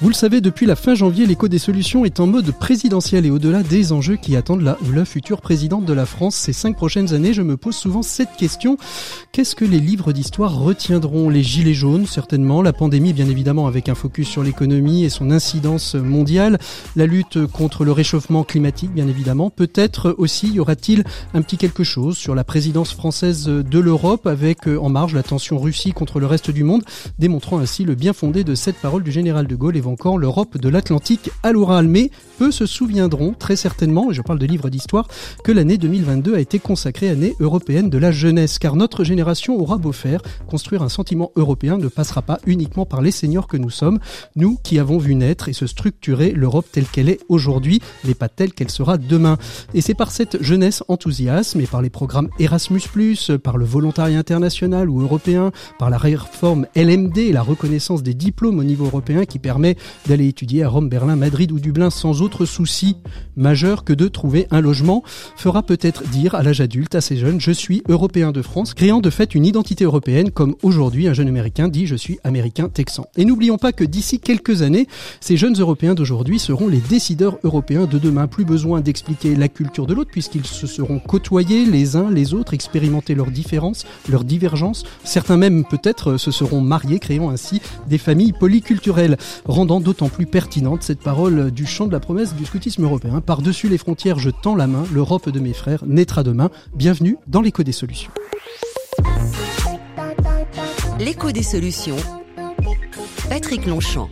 Vous le savez, depuis la fin janvier, l'écho des solutions est en mode présidentiel et au-delà des enjeux qui attendent la ou la future présidente de la France ces cinq prochaines années, je me pose souvent cette question. Qu'est-ce que les livres d'histoire retiendront? Les gilets jaunes, certainement, la pandémie, bien évidemment, avec un focus sur l'économie et son incidence mondiale, la lutte contre le réchauffement climatique, bien évidemment. Peut-être aussi y aura-t-il un petit quelque chose sur la présidence française de l'Europe avec en marge la tension Russie contre le reste du monde, démontrant ainsi le bien fondé de cette parole du général de Gaulle l'Europe de l'Atlantique à l'oral. Mais peu se souviendront très certainement, et je parle de livres d'histoire, que l'année 2022 a été consacrée année européenne de la jeunesse, car notre génération aura beau faire, construire un sentiment européen ne passera pas uniquement par les seniors que nous sommes, nous qui avons vu naître et se structurer l'Europe telle qu'elle est aujourd'hui, mais pas telle qu'elle sera demain. Et c'est par cette jeunesse enthousiasme et par les programmes Erasmus+, par le volontariat international ou européen, par la réforme LMD et la reconnaissance des diplômes au niveau européen qui permet d'aller étudier à Rome, Berlin, Madrid ou Dublin sans autre souci majeur que de trouver un logement, fera peut-être dire à l'âge adulte à ces jeunes je suis européen de France, créant de fait une identité européenne comme aujourd'hui un jeune américain dit je suis américain texan. Et n'oublions pas que d'ici quelques années, ces jeunes européens d'aujourd'hui seront les décideurs européens de demain. Plus besoin d'expliquer la culture de l'autre puisqu'ils se seront côtoyés les uns les autres, expérimenter leurs différences, leurs divergences. Certains même peut-être se seront mariés, créant ainsi des familles polyculturelles rendant d'autant plus pertinente cette parole du chant de la promesse du scoutisme européen. Par-dessus les frontières, je tends la main, l'Europe de mes frères naîtra demain. Bienvenue dans l'écho des solutions. L'écho des solutions. Patrick Longchamp.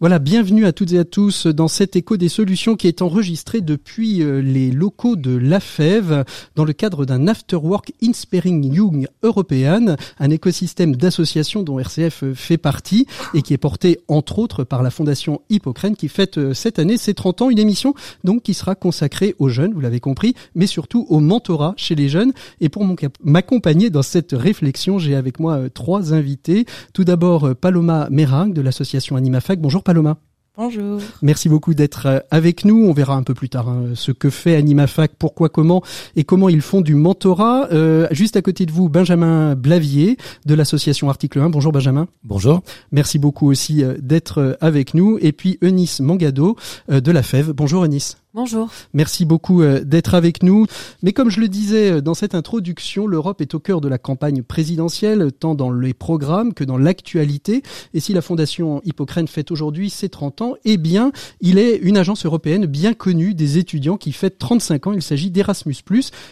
Voilà, bienvenue à toutes et à tous dans cet écho des solutions qui est enregistré depuis euh, les locaux de l'AFEV dans le cadre d'un Afterwork Inspiring Young European, un écosystème d'associations dont RCF fait partie et qui est porté entre autres par la fondation Hippocrène qui fête euh, cette année ses 30 ans, une émission donc qui sera consacrée aux jeunes, vous l'avez compris, mais surtout au mentorat chez les jeunes. Et pour m'accompagner dans cette réflexion, j'ai avec moi euh, trois invités. Tout d'abord Paloma Merang de l'association AnimaFac. Bonjour Paloma. Bonjour. Merci beaucoup d'être euh, avec nous. On verra un peu plus tard hein, ce que fait AnimaFac, pourquoi, comment et comment ils font du mentorat. Euh, juste à côté de vous, Benjamin Blavier de l'association Article 1. Bonjour Benjamin. Bonjour. Merci beaucoup aussi euh, d'être avec nous. Et puis Eunice Mangado de la FEV. Bonjour Eunice. Bonjour. Merci beaucoup euh, d'être avec nous. Mais comme je le disais euh, dans cette introduction, l'Europe est au cœur de la campagne présidentielle, tant dans les programmes que dans l'actualité. Et si la Fondation Hippocrène fête aujourd'hui ses 30 ans, eh bien, il est une agence européenne bien connue des étudiants qui fête 35 ans. Il s'agit d'Erasmus+.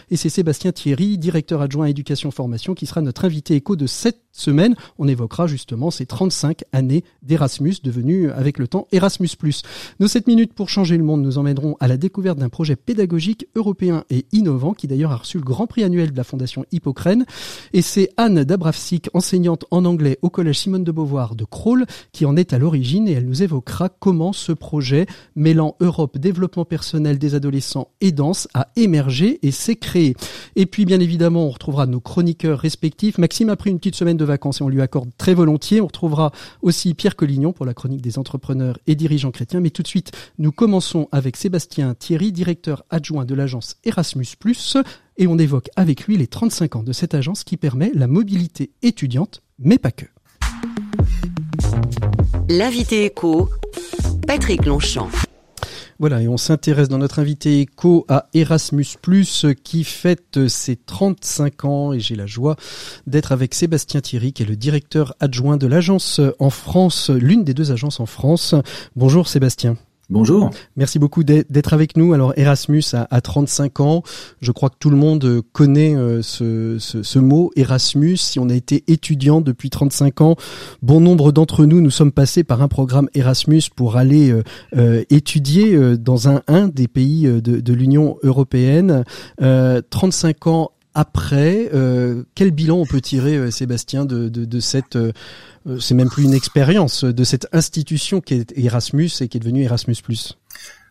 Et c'est Sébastien Thierry, directeur adjoint éducation formation, qui sera notre invité écho de cette semaine. On évoquera justement ces 35 années d'Erasmus devenues avec le temps Erasmus+. Nos 7 minutes pour changer le monde nous emmèneront à la découverte d'un projet pédagogique européen et innovant qui d'ailleurs a reçu le grand prix annuel de la Fondation Hippocrène. Et c'est Anne Dabravsik, enseignante en anglais au collège Simone de Beauvoir de Crolles, qui en est à l'origine et elle nous évoquera comment ce projet mêlant Europe, développement personnel des adolescents et danse a émergé et s'est créé. Et puis bien évidemment, on retrouvera nos chroniqueurs respectifs. Maxime a pris une petite semaine de vacances et on lui accorde très volontiers. On retrouvera aussi Pierre Collignon pour la chronique des entrepreneurs et dirigeants chrétiens. Mais tout de suite, nous commençons avec Sébastien Thierry, directeur adjoint de l'agence Erasmus+, et on évoque avec lui les 35 ans de cette agence qui permet la mobilité étudiante, mais pas que. L'invité éco, Patrick Longchamp. Voilà, et on s'intéresse dans notre invité éco à Erasmus+, qui fête ses 35 ans, et j'ai la joie d'être avec Sébastien Thierry, qui est le directeur adjoint de l'agence en France, l'une des deux agences en France. Bonjour Sébastien. Bonjour. Merci beaucoup d'être avec nous. Alors Erasmus a, 35 ans. Je crois que tout le monde connaît euh, ce, mot Erasmus. Si on a été étudiant depuis 35 ans, bon nombre d'entre nous, nous sommes passés par un programme Erasmus pour aller euh, euh, étudier dans un, des pays de, l'Union européenne. 35 ans après, quel bilan on peut tirer, Sébastien, de, cette euh, c'est même plus une expérience de cette institution qui est Erasmus et qui est devenue Erasmus+.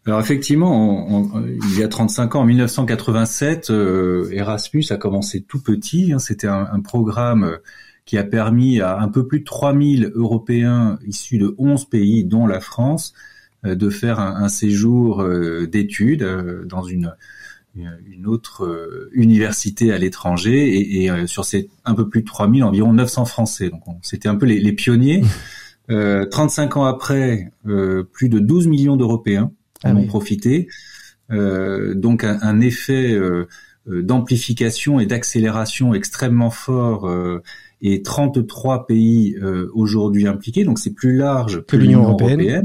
Alors effectivement, il y a 35 ans, en 1987, euh, Erasmus a commencé tout petit. Hein. C'était un, programme qui a permis à un peu plus de 3000 Européens issus de 11 pays, dont la France, de faire un, séjour d'études dans une une autre université à l'étranger et, sur ces un peu plus de 3000, environ 900 Français. Donc c'était un peu les, les pionniers. 35 ans après, plus de 12 millions d'Européens en ah ont profité. donc un, un effet euh, d'amplification et d'accélération extrêmement fort euh, et 33 pays euh, aujourd'hui impliqués, donc c'est plus large que, l'Union européenne,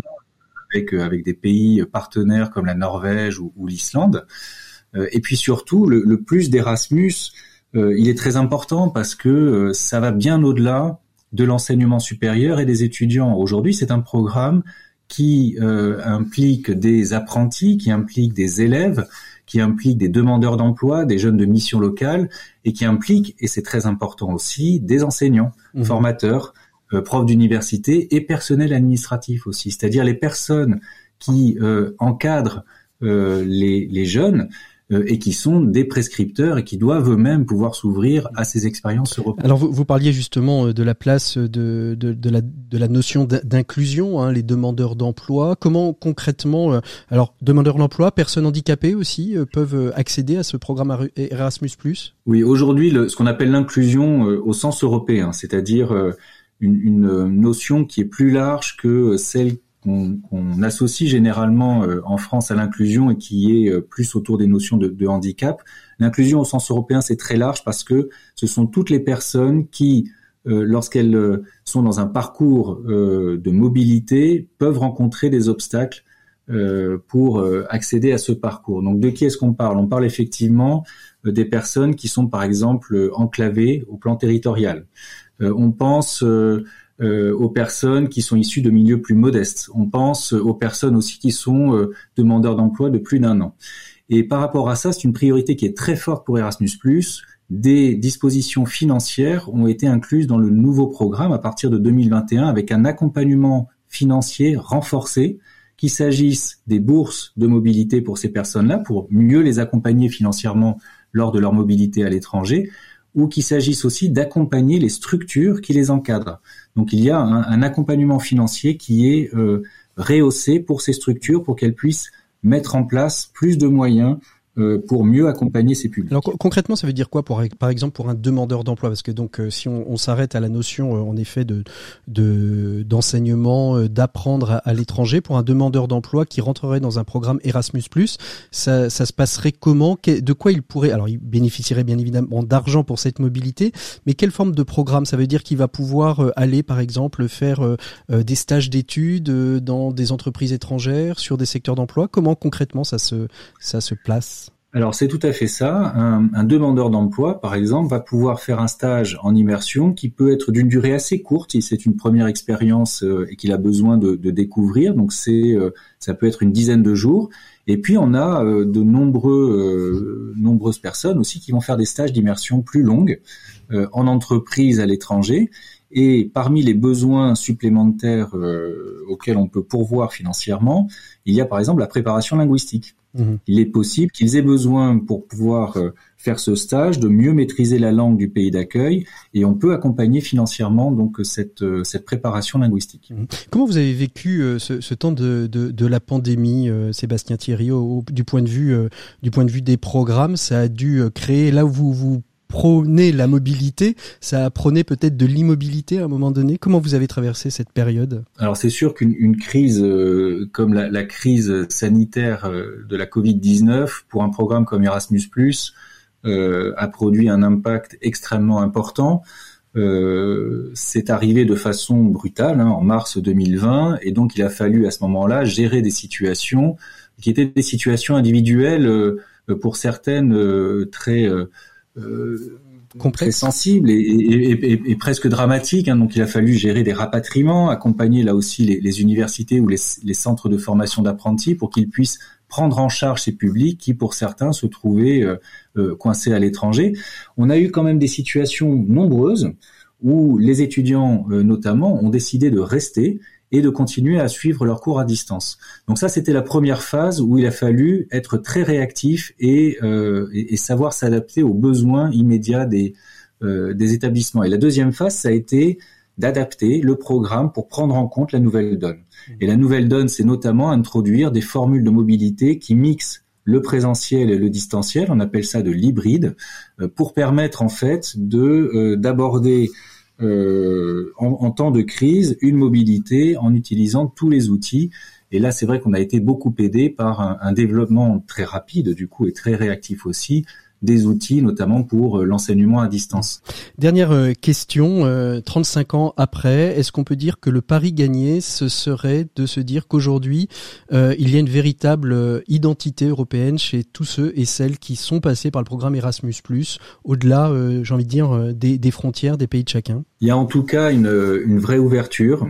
avec avec des pays partenaires comme la Norvège ou, l'Islande. Et puis surtout, le, le plus d'Erasmus, il est très important parce que ça va bien au-delà de l'enseignement supérieur et des étudiants. Aujourd'hui, c'est un programme qui implique des apprentis, qui implique des élèves, qui implique des demandeurs d'emploi, des jeunes de mission locale, et qui implique, et c'est très important aussi, des enseignants, mmh. formateurs, euh, profs d'université et personnel administratif aussi, c'est-à-dire les personnes qui euh, encadrent euh, les, les, jeunes euh, et qui sont des prescripteurs et qui doivent eux-mêmes pouvoir s'ouvrir à ces expériences européennes. Alors vous, vous, parliez justement euh, de la place de, de, de, la, de la, notion d'inclusion, hein, les demandeurs d'emploi. Comment concrètement, euh, alors demandeurs d'emploi, personnes handicapées aussi peuvent accéder à ce programme Erasmus + Oui, aujourd'hui, ce qu'on appelle l'inclusion au sens européen, c'est-à-dire une, une notion qui est plus large que celle qu'on associe généralement euh, en France à l'inclusion et qui est euh, plus autour des notions de, de handicap. L'inclusion au sens européen, c'est très large parce que ce sont toutes les personnes qui, euh, lorsqu'elles sont dans un parcours de mobilité, peuvent rencontrer des obstacles pour accéder à ce parcours. Donc de qui est-ce qu'on parle? On parle effectivement des personnes qui sont par exemple enclavées au plan territorial. on pense euh, aux personnes qui sont issues de milieux plus modestes. On pense aux personnes aussi qui sont euh, demandeurs d'emploi de plus d'un an. Et par rapport à ça, c'est une priorité qui est très forte pour Erasmus+. Des dispositions financières ont été incluses dans le nouveau programme à partir de 2021 avec un accompagnement financier renforcé, qu'il s'agisse des bourses de mobilité pour ces personnes-là, pour mieux les accompagner financièrement lors de leur mobilité à l'étranger, ou qu'il s'agisse aussi d'accompagner les structures qui les encadrent. Donc il y a un, accompagnement financier qui est euh, rehaussé pour ces structures pour qu'elles puissent mettre en place plus de moyens pour mieux accompagner ces publics. Alors concrètement, ça veut dire quoi pour par exemple pour un demandeur d'emploi? Parce que donc euh, si on, s'arrête à la notion euh, en effet de d'enseignement, d'apprendre à, l'étranger, pour un demandeur d'emploi qui rentrerait dans un programme Erasmus+, ça, ça se passerait comment? De quoi il pourrait Alors il bénéficierait bien évidemment d'argent pour cette mobilité, mais quelle forme de programme? Ça veut dire qu'il va pouvoir aller par exemple faire des stages d'études dans des entreprises étrangères sur des secteurs d'emploi? Comment concrètement ça se ça se place? Alors c'est tout à fait ça. Un, demandeur d'emploi, par exemple, va pouvoir faire un stage en immersion qui peut être d'une durée assez courte si c'est une première expérience euh, et qu'il a besoin de, découvrir. Donc c'est, euh, ça peut être une dizaine de jours. Et puis on a euh, de nombreux, nombreuses personnes aussi qui vont faire des stages d'immersion plus longues en entreprise à l'étranger. Et parmi les besoins supplémentaires auxquels on peut pourvoir financièrement, il y a par exemple la préparation linguistique. Mhm. Il est possible qu'ils aient besoin, pour pouvoir euh, faire ce stage, de mieux maîtriser la langue du pays d'accueil, et on peut accompagner financièrement donc cette, euh, cette préparation linguistique. Mhm. Comment vous avez vécu euh, ce, ce temps de, de, de, la pandémie, Sébastien Thierry, du point de vue du point de vue des programmes Ça a dû créer là où vous vous prônait la mobilité, ça apprenait peut-être de l'immobilité à un moment donné. Comment vous avez traversé cette période? Alors c'est sûr qu'une crise euh, comme la, crise sanitaire euh, de la Covid-19 pour un programme comme Erasmus ⁇ euh, a produit un impact extrêmement important. c'est arrivé de façon brutale hein, en mars 2020 et donc il a fallu à ce moment-là gérer des situations qui étaient des situations individuelles pour certaines très euh, très sensible et, et, et, et, presque dramatique. Hein. Donc, il a fallu gérer des rapatriements, accompagner là aussi les, les universités ou les, les, centres de formation d'apprentis pour qu'ils puissent prendre en charge ces publics qui, pour certains, se trouvaient euh, euh, coincés à l'étranger. On a eu quand même des situations nombreuses où les étudiants, notamment, ont décidé de rester et de continuer à suivre leurs cours à distance. Donc ça, c'était la première phase où il a fallu être très réactif et, euh, et, savoir s'adapter aux besoins immédiats des, des établissements. Et la deuxième phase, ça a été d'adapter le programme pour prendre en compte la nouvelle donne. Et la nouvelle donne, c'est notamment introduire des formules de mobilité qui mixent le présentiel et le distanciel, on appelle ça de l'hybride, euh, pour permettre en fait de euh, d'aborder euh, en, temps de crise une mobilité en utilisant tous les outils. Et là, c'est vrai qu'on a été beaucoup aidé par un, un, développement très rapide, du coup, et très réactif aussi, des outils, notamment pour euh, l'enseignement à distance. Dernière euh, question, 35 euh, ans après, est-ce qu'on peut dire que le pari gagné, ce serait de se dire qu'aujourd'hui, il y a une véritable identité européenne chez tous ceux et celles qui sont passés par le programme Erasmus+, au-delà, j'ai envie de dire, des, frontières des pays de chacun? Il y a en tout cas une, une vraie ouverture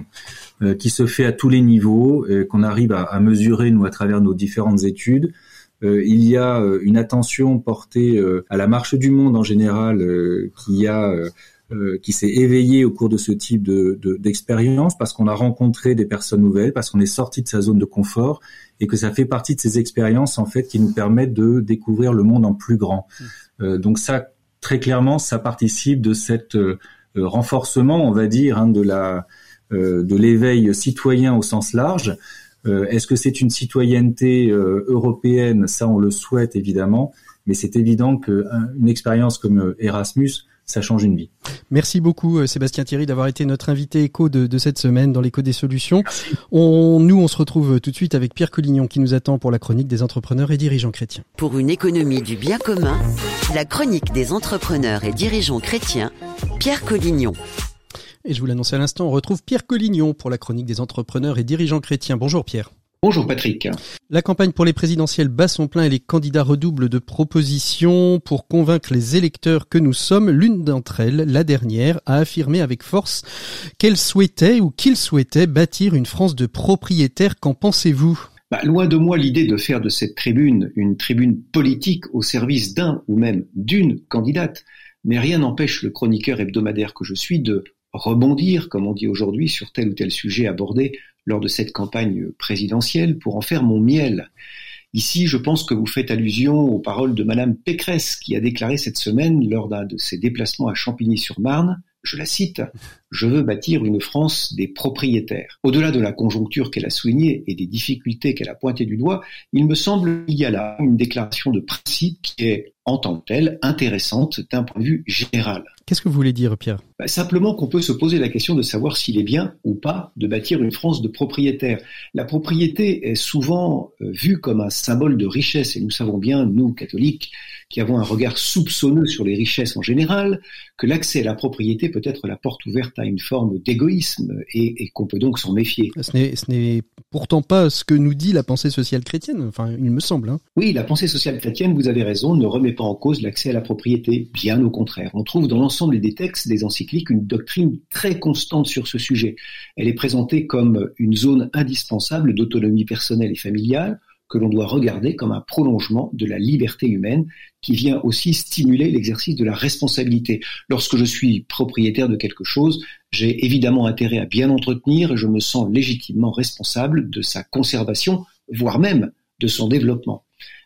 qui se fait à tous les niveaux, qu'on arrive à, à mesurer, nous, à travers nos différentes études. Euh, il y a euh, une attention portée euh, à la marche du monde en général qui a qui s'est éveillée au cours de ce type de, d'expérience parce qu'on a rencontré des personnes nouvelles, parce qu'on est sorti de sa zone de confort et que ça fait partie de ces expériences en fait qui nous permettent de découvrir le monde en plus grand. Mmh. donc ça, très clairement, ça participe de cet renforcement, on va dire, hein, de la de l'éveil citoyen au sens large, euh, est-ce que c'est une citoyenneté euh, européenne? Ça, on le souhaite évidemment, mais c'est évident qu'une expérience comme euh, Erasmus, ça change une vie. Merci beaucoup Sébastien Thierry d'avoir été notre invité écho de, cette semaine dans l'écho des solutions. On, nous, on se retrouve tout de suite avec Pierre Collignon qui nous attend pour la chronique des entrepreneurs et dirigeants chrétiens. Pour une économie du bien commun, la chronique des entrepreneurs et dirigeants chrétiens, Pierre Collignon. Et je vous l'annonce à l'instant, on retrouve Pierre Collignon pour la chronique des entrepreneurs et dirigeants chrétiens. Bonjour Pierre. Bonjour Patrick. La campagne pour les présidentielles bat son plein et les candidats redoublent de propositions pour convaincre les électeurs que nous sommes. L'une d'entre elles, la dernière, a affirmé avec force qu'elle souhaitait ou qu'il souhaitait bâtir une France de propriétaires. Qu'en pensez-vous? Bah, loin de moi l'idée de faire de cette tribune une tribune politique au service d'un ou même d'une candidate, mais rien n'empêche le chroniqueur hebdomadaire que je suis de rebondir, comme on dit aujourd'hui, sur tel ou tel sujet abordé lors de cette campagne présidentielle pour en faire mon miel. Ici, je pense que vous faites allusion aux paroles de Madame Pécresse, qui a déclaré cette semaine, lors d'un de ses déplacements à Champigny-sur-Marne, je la cite, Je veux bâtir une France des propriétaires. Au-delà de la conjoncture qu'elle a soulignée et des difficultés qu'elle a pointées du doigt, il me semble qu'il y a là une déclaration de principe qui est, en tant que telle, intéressante d'un point de vue général. Qu'est-ce que vous voulez dire, Pierre? Bah, Simplement qu'on peut se poser la question de savoir s'il est bien ou pas de bâtir une France de propriétaires. La propriété est souvent euh, vue comme un symbole de richesse, et nous savons bien, nous, catholiques, qui avons un regard soupçonneux sur les richesses en général, que l'accès à la propriété peut être la porte ouverte à une forme d'égoïsme et, qu'on peut donc s'en méfier. Ce n'est pourtant pas ce que nous dit la pensée sociale chrétienne, enfin il me semble. Hein. Oui, la pensée sociale chrétienne, vous avez raison, ne remet pas en cause l'accès à la propriété, bien au contraire. On trouve dans l'ensemble des textes des encycliques une doctrine très constante sur ce sujet. Elle est présentée comme une zone indispensable d'autonomie personnelle et familiale, que l'on doit regarder comme un prolongement de la liberté humaine qui vient aussi stimuler l'exercice de la responsabilité. Lorsque je suis propriétaire de quelque chose, j'ai évidemment intérêt à bien entretenir et je me sens légitimement responsable de sa conservation, voire même de son développement.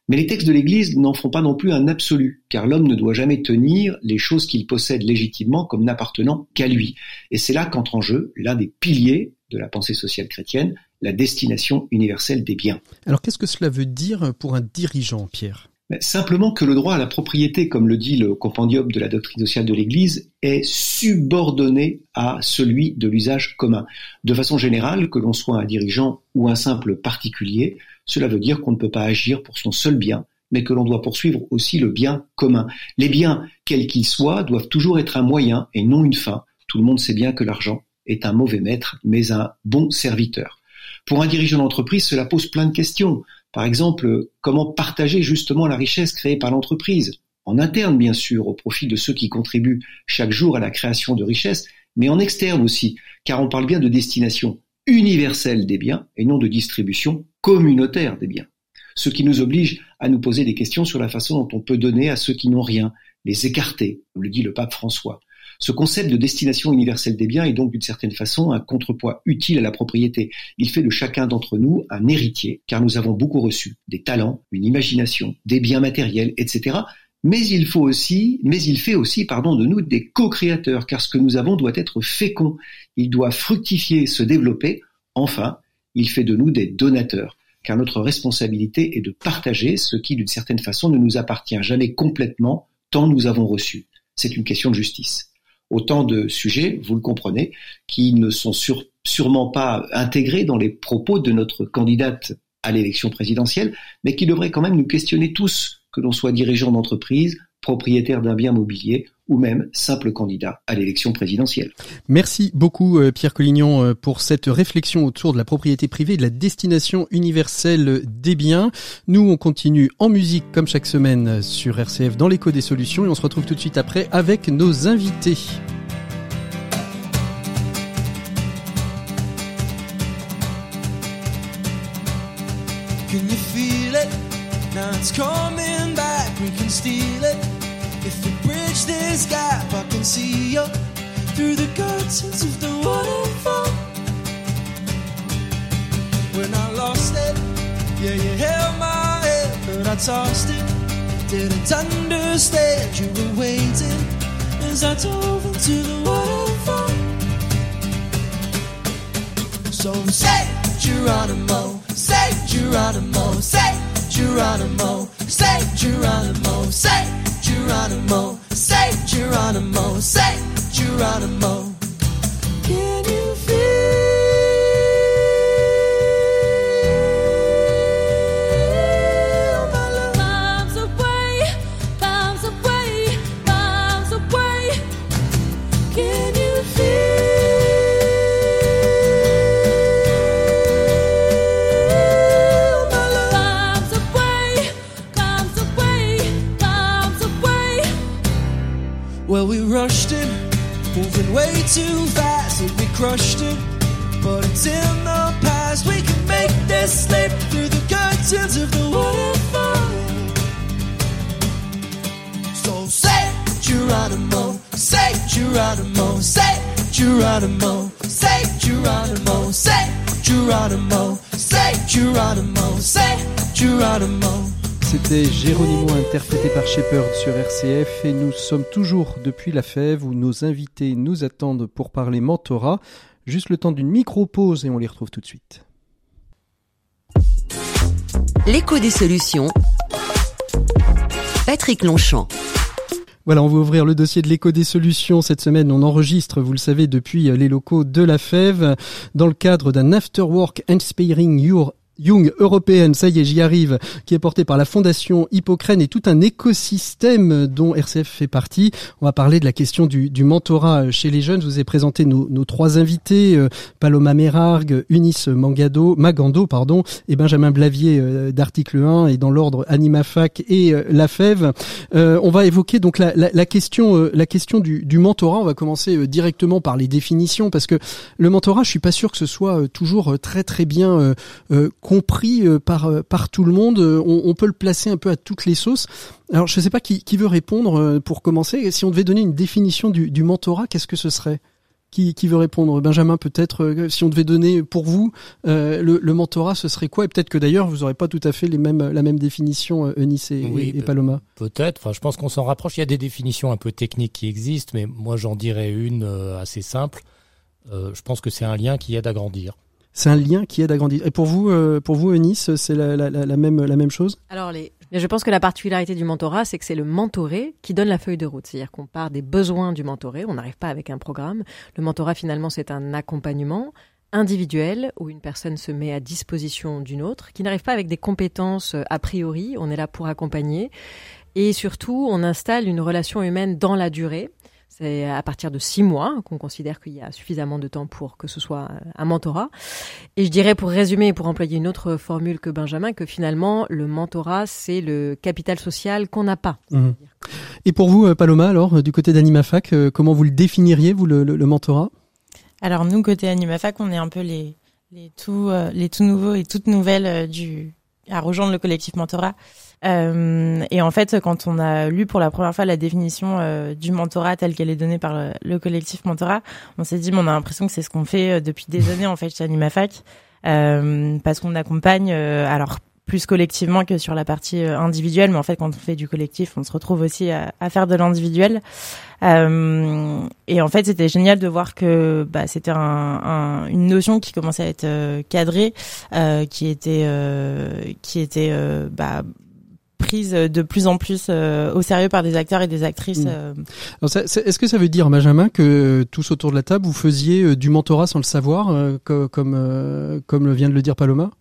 Mais les textes de l'Église n'en font pas non plus un absolu, car l'homme ne doit jamais tenir les choses qu'il possède légitimement comme n'appartenant qu'à lui. Et c'est là qu'entre en jeu l'un des piliers de la pensée sociale chrétienne, la destination universelle des biens. Alors qu'est-ce que cela veut dire pour un dirigeant, Pierre? Simplement que le droit à la propriété, comme le dit le compendium de la doctrine sociale de l'Église, est subordonné à celui de l'usage commun. De façon générale, que l'on soit un dirigeant ou un simple particulier, cela veut dire qu'on ne peut pas agir pour son seul bien, mais que l'on doit poursuivre aussi le bien commun. Les biens, quels qu'ils soient, doivent toujours être un moyen et non une fin. Tout le monde sait bien que l'argent est un mauvais maître, mais un bon serviteur. Pour un dirigeant d'entreprise, cela pose plein de questions. Par exemple, comment partager justement la richesse créée par l'entreprise? En interne, bien sûr, au profit de ceux qui contribuent chaque jour à la création de richesses, mais en externe aussi, car on parle bien de destination universelle des biens et non de distribution communautaire des biens. Ce qui nous oblige à nous poser des questions sur la façon dont on peut donner à ceux qui n'ont rien, les écarter, comme le dit le pape François. Ce concept de destination universelle des biens est donc d'une certaine façon un contrepoids utile à la propriété. Il fait de chacun d'entre nous un héritier, car nous avons beaucoup reçu des talents, une imagination, des biens matériels, etc. mais il faut aussi, mais il fait aussi, pardon, de nous des co-créateurs, car ce que nous avons doit être fécond, il doit fructifier, se développer. Enfin, il fait de nous des donateurs, car notre responsabilité est de partager ce qui, d'une certaine façon, ne nous appartient jamais complètement, tant nous avons reçu. C'est une question de justice. Autant de sujets, vous le comprenez, qui ne sont sûrement pas intégrés dans les propos de notre candidate à l'élection présidentielle, mais qui devraient quand même nous questionner tous, que l'on soit dirigeant d'entreprise, propriétaire d'un bien mobilier ou même simple candidat à l'élection présidentielle. Merci beaucoup euh, Pierre Collignon euh, pour cette réflexion autour de la propriété privée et de la destination universelle des biens. Nous, on continue en musique comme chaque semaine sur RCF dans l'écho des solutions et on se retrouve tout de suite après avec nos invités. See you through the curtains of the waterfall. When I lost it, yeah, you held my head, but I tossed it. Didn't understand you were waiting as I dove into the waterfall. So say Geronimo, say Geronimo, say Geronimo, say Geronimo, say Geronimo, say Geronimo, say Geronimo. Can you feel? Shepard sur RCF et nous sommes toujours depuis la fève où nos invités nous attendent pour parler mentorat. Juste le temps d'une micro-pause et on les retrouve tout de suite. L'écho des solutions. Patrick Longchamp. Voilà, on va ouvrir le dossier de l'écho des solutions. Cette semaine, on enregistre, vous le savez, depuis les locaux de la Fève, dans le cadre d'un Afterwork Inspiring Your Young européenne, ça y est, j'y arrive, qui est portée par la Fondation Hippocrène et tout un écosystème dont RCF fait partie. On va parler de la question du, du mentorat chez les jeunes. Je vous ai présenté nos, nos trois invités, euh, Paloma Merargue, Unis Mangado, Magando pardon, et Benjamin Blavier euh, d'Article 1 et dans l'ordre AnimaFac et euh, La Fève. on va évoquer donc la, la, la question, la question du, du, mentorat. On va commencer directement par les définitions parce que le mentorat, je suis pas sûr que ce soit toujours très très bien compris euh, par euh, par tout le monde. Euh, on, peut le placer un peu à toutes les sauces. Alors je ne sais pas qui, qui veut répondre pour commencer. Si on devait donner une définition du, du mentorat, qu'est-ce que ce serait? Qui, qui, veut répondre? Benjamin, peut-être, si on devait donner pour vous le, le, mentorat, ce serait quoi? Et peut-être que d'ailleurs, vous n'aurez pas tout à fait les mêmes, la même définition, Eunice et, et, Paloma. Peut-être. Enfin, je pense qu'on s'en rapproche. Il y a des définitions un peu techniques qui existent, mais moi, j'en dirais une assez simple. Euh, je pense que c'est un lien qui aide à grandir. C'est un lien qui aide à grandir. Et pour vous, euh, pour vous, Eunice, c'est la, même, la même chose? Alors, je pense que la particularité du mentorat, c'est que c'est le mentoré qui donne la feuille de route. C'est-à-dire qu'on part des besoins du mentoré, on n'arrive pas avec un programme. Le mentorat, finalement, c'est un accompagnement individuel où une personne se met à disposition d'une autre, qui n'arrive pas avec des compétences euh, a priori, on est là pour accompagner. Et surtout, on installe une relation humaine dans la durée. C'est à partir de six mois qu'on considère qu'il y a suffisamment de temps pour que ce soit un mentorat. Et je dirais, pour résumer, pour employer une autre formule que Benjamin, que finalement, le mentorat, c'est le capital social qu'on n'a pas. Mmh. Et pour vous, euh, Paloma, alors, du côté d'AnimaFac, euh, comment vous le définiriez, vous, le, le, mentorat? Alors, nous, côté AnimaFac, on est un peu les, les, tout, euh, les tout nouveaux et toutes nouvelles du, à rejoindre le collectif mentorat. Euh, et en fait, quand on a lu pour la première fois la définition euh, du mentorat telle qu'elle est donnée par le, collectif mentorat, on s'est dit, on a l'impression que c'est ce qu'on fait euh, depuis des années en fait chez AnimaFac, parce qu'on accompagne, alors plus collectivement que sur la partie individuelle, mais en fait, quand on fait du collectif, on se retrouve aussi à, faire de l'individuel. Et en fait, c'était génial de voir que bah, c'était un, un, une notion qui commençait à être cadrée, qui était, qui était bah, prise de plus en plus au sérieux par des acteurs et des actrices. Mmh. Est-ce que ça veut dire, Benjamin, que tous autour de la table, vous faisiez du mentorat sans le savoir, comme, comme vient de le dire Paloma?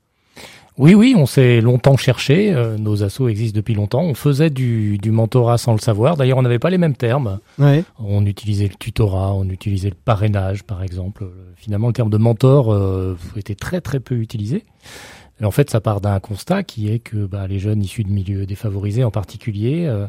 Oui, oui, on s'est longtemps cherché. Euh, nos assos existent depuis longtemps. On faisait du, du mentorat sans le savoir. D'ailleurs, on n'avait pas les mêmes termes. Ouais. On utilisait le tutorat, on utilisait le parrainage, par exemple. Finalement, le terme de mentor euh, était très très peu utilisé. Et en fait, ça part d'un constat qui est que bah, les jeunes issus de milieux défavorisés, en particulier, euh,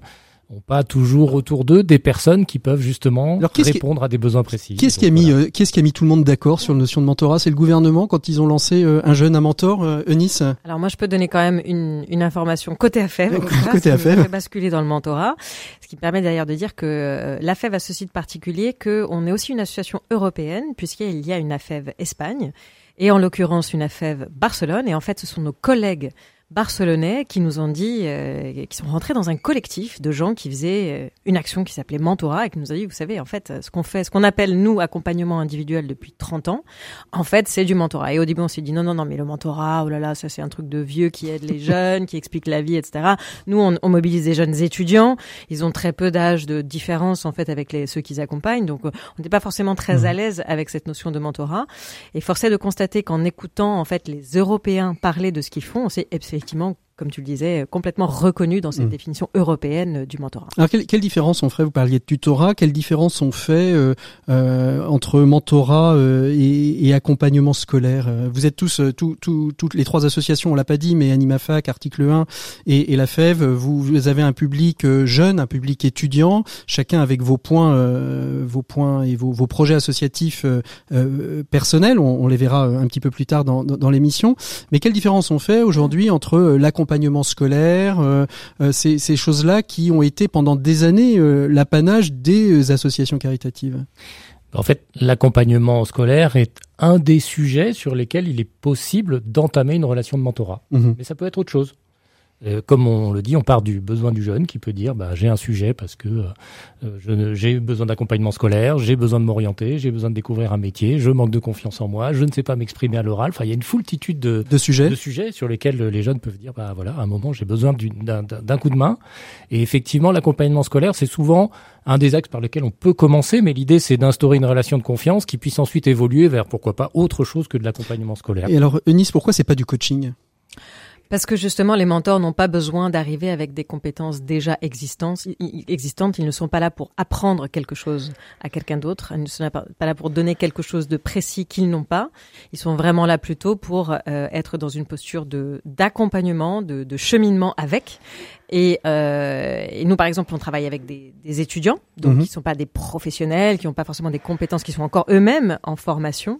ont pas toujours autour d'eux des personnes qui peuvent justement répondre à des besoins précis. Qu'est-ce qui a mis euh, qu'est-ce qui a mis tout le monde d'accord sur la notion de mentorat? C'est le gouvernement quand ils ont lancé euh, un jeune à mentor, euh, Eunice? Alors moi je peux donner quand même une, une information côté AFEV, côté AFEV, basculer dans le mentorat, ce qui permet d'ailleurs de dire que euh, l'AFEV a ce site particulier que on est aussi une association européenne puisqu'il y a une AFEV Espagne et en l'occurrence une AFEV Barcelone. Et en fait ce sont nos collègues barcelonais qui nous ont dit, euh, qui sont rentrés dans un collectif de gens qui faisaient euh, une action qui s'appelait Mentorat et qui nous a dit, vous savez, en fait, ce qu'on fait, ce qu'on appelle nous accompagnement individuel depuis 30 ans, en fait, c'est du mentorat. Et au début, on s'est dit, non, non, non, mais le mentorat, oh là là, ça c'est un truc de vieux qui aide les jeunes, qui explique la vie, etc. Nous, on, on, mobilise des jeunes étudiants. Ils ont très peu d'âge de différence, en fait, avec les, ceux qu'ils accompagnent. Donc, on n'était pas forcément très mmh. à l'aise avec cette notion de mentorat. Et forcé de constater qu'en écoutant, en fait, les Européens parler de ce qu'ils font, on s'est effectivement comme tu le disais, complètement reconnu dans cette mmh. définition européenne du mentorat. Alors, quelle, quelle, différence on ferait Vous parliez de tutorat. Quelle différence on fait euh, euh, entre mentorat euh, et, et, accompagnement scolaire? Vous êtes tous, tout, tout, toutes les trois associations, on l'a pas dit, mais Animafac, Article 1 et, et la FEV, vous, vous, avez un public jeune, un public étudiant, chacun avec vos points, vos points et vos, vos projets associatifs personnels. On, on, les verra un petit peu plus tard dans, dans, dans l'émission. Mais quelle différence on fait aujourd'hui entre l'accompagnement accompagnement scolaire, euh, euh, ces, ces choses-là qui ont été pendant des années euh, l'apanage des associations caritatives En fait, l'accompagnement scolaire est un des sujets sur lesquels il est possible d'entamer une relation de mentorat. Mmh. Mais ça peut être autre chose. Euh, comme on le dit, on part du besoin du jeune qui peut dire bah, j'ai un sujet parce que euh, j'ai besoin d'accompagnement scolaire, j'ai besoin de m'orienter, j'ai besoin de découvrir un métier, je manque de confiance en moi, je ne sais pas m'exprimer à l'oral. Enfin, il y a une foultitude de, de, sujets. de sujets sur lesquels les jeunes peuvent dire bah voilà, à un moment j'ai besoin d'un coup de main. Et effectivement, l'accompagnement scolaire, c'est souvent un des axes par lesquels on peut commencer, mais l'idée c'est d'instaurer une relation de confiance qui puisse ensuite évoluer vers pourquoi pas autre chose que de l'accompagnement scolaire. Et alors, Eunice, pourquoi c'est pas du coaching? Parce que justement, les mentors n'ont pas besoin d'arriver avec des compétences déjà existantes. Ils ne sont pas là pour apprendre quelque chose à quelqu'un d'autre. Ils ne sont pas là pour donner quelque chose de précis qu'ils n'ont pas. Ils sont vraiment là plutôt pour euh, être dans une posture de d'accompagnement, de cheminement avec et, euh, et, nous, par exemple, on travaille avec des, des étudiants, donc -hmm. qui sont pas des professionnels, qui n'ont pas forcément des compétences, qui sont encore eux-mêmes en formation.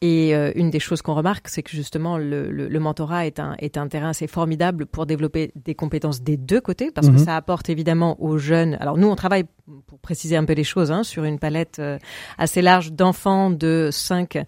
Et euh, une des choses qu'on remarque, c'est que justement, le, le, le, mentorat est un, est un terrain assez formidable pour développer des compétences des deux côtés, parce que mhm. ça apporte évidemment aux jeunes. Alors nous, on travaille pour préciser un peu les choses, hein, sur une palette euh, assez large d'enfants de 5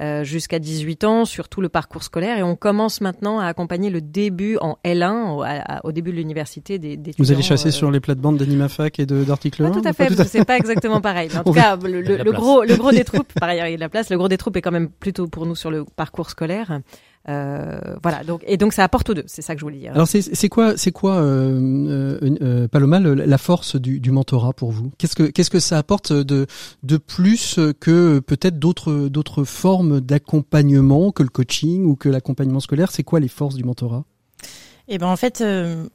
euh, jusqu'à 18 ans sur tout le parcours scolaire et on commence maintenant à accompagner le début en L1 au, à, au début de l'université des, des Vous allez chasser euh... sur les plates-bandes d'Animafac et d'Article 1 Pas tout à fait, c'est pas exactement pareil. Mais en tout cas, le, le, le gros, le gros des troupes, par ailleurs il y a de la place, le gros des troupes est quand même plutôt pour nous sur le parcours scolaire. Euh, voilà. Donc et donc ça apporte aux deux. C'est ça que je voulais dire. Alors c'est quoi c'est quoi euh, euh, euh Paloma le, la force du, du mentorat pour vous? Qu'est-ce que qu'est-ce que ça apporte de de plus que peut-être d'autres d'autres formes d'accompagnement que le coaching ou que l'accompagnement scolaire? C'est quoi les forces du mentorat? Eh ben en fait, euh,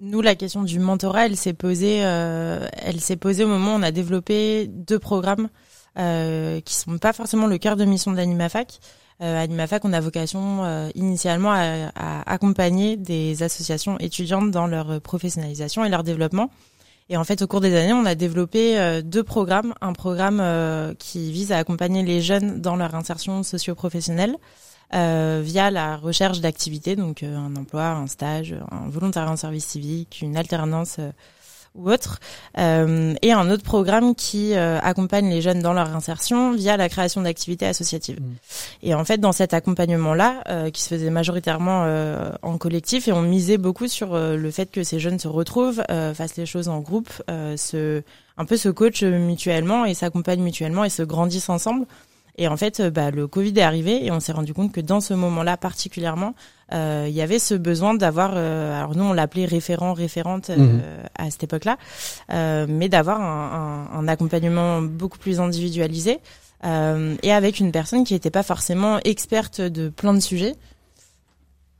nous la question du mentorat, elle s'est posée, euh, elle s'est posée au moment où on a développé deux programmes euh, qui sont pas forcément le cœur de mission d'Animafac, euh, Animafac, on a vocation euh, initialement à, à, accompagner des associations étudiantes dans leur professionnalisation et leur développement. Et en fait, au cours des années, on a développé deux programmes. Un programme qui vise à accompagner les jeunes dans leur insertion socio-professionnelle via la recherche d'activités, donc un emploi, un stage, un volontariat en service civique, une alternance ou autres, euh, et un autre programme qui euh, accompagne les jeunes dans leur insertion via la création d'activités associatives. Mmh. Et en fait, dans cet accompagnement-là, euh, qui se faisait majoritairement en collectif, et on misait beaucoup sur le fait que ces jeunes se retrouvent, fassent les choses en groupe, se un peu se coachent mutuellement et s'accompagnent mutuellement et se grandissent ensemble. Et en fait, bah, le Covid est arrivé et on s'est rendu compte que dans ce moment-là particulièrement, euh, il y avait ce besoin d'avoir, euh, alors nous on l'appelait référent, référente euh, mhm. à cette époque-là, mais d'avoir un, un, un, accompagnement beaucoup plus individualisé et avec une personne qui n'était pas forcément experte de plein de sujets.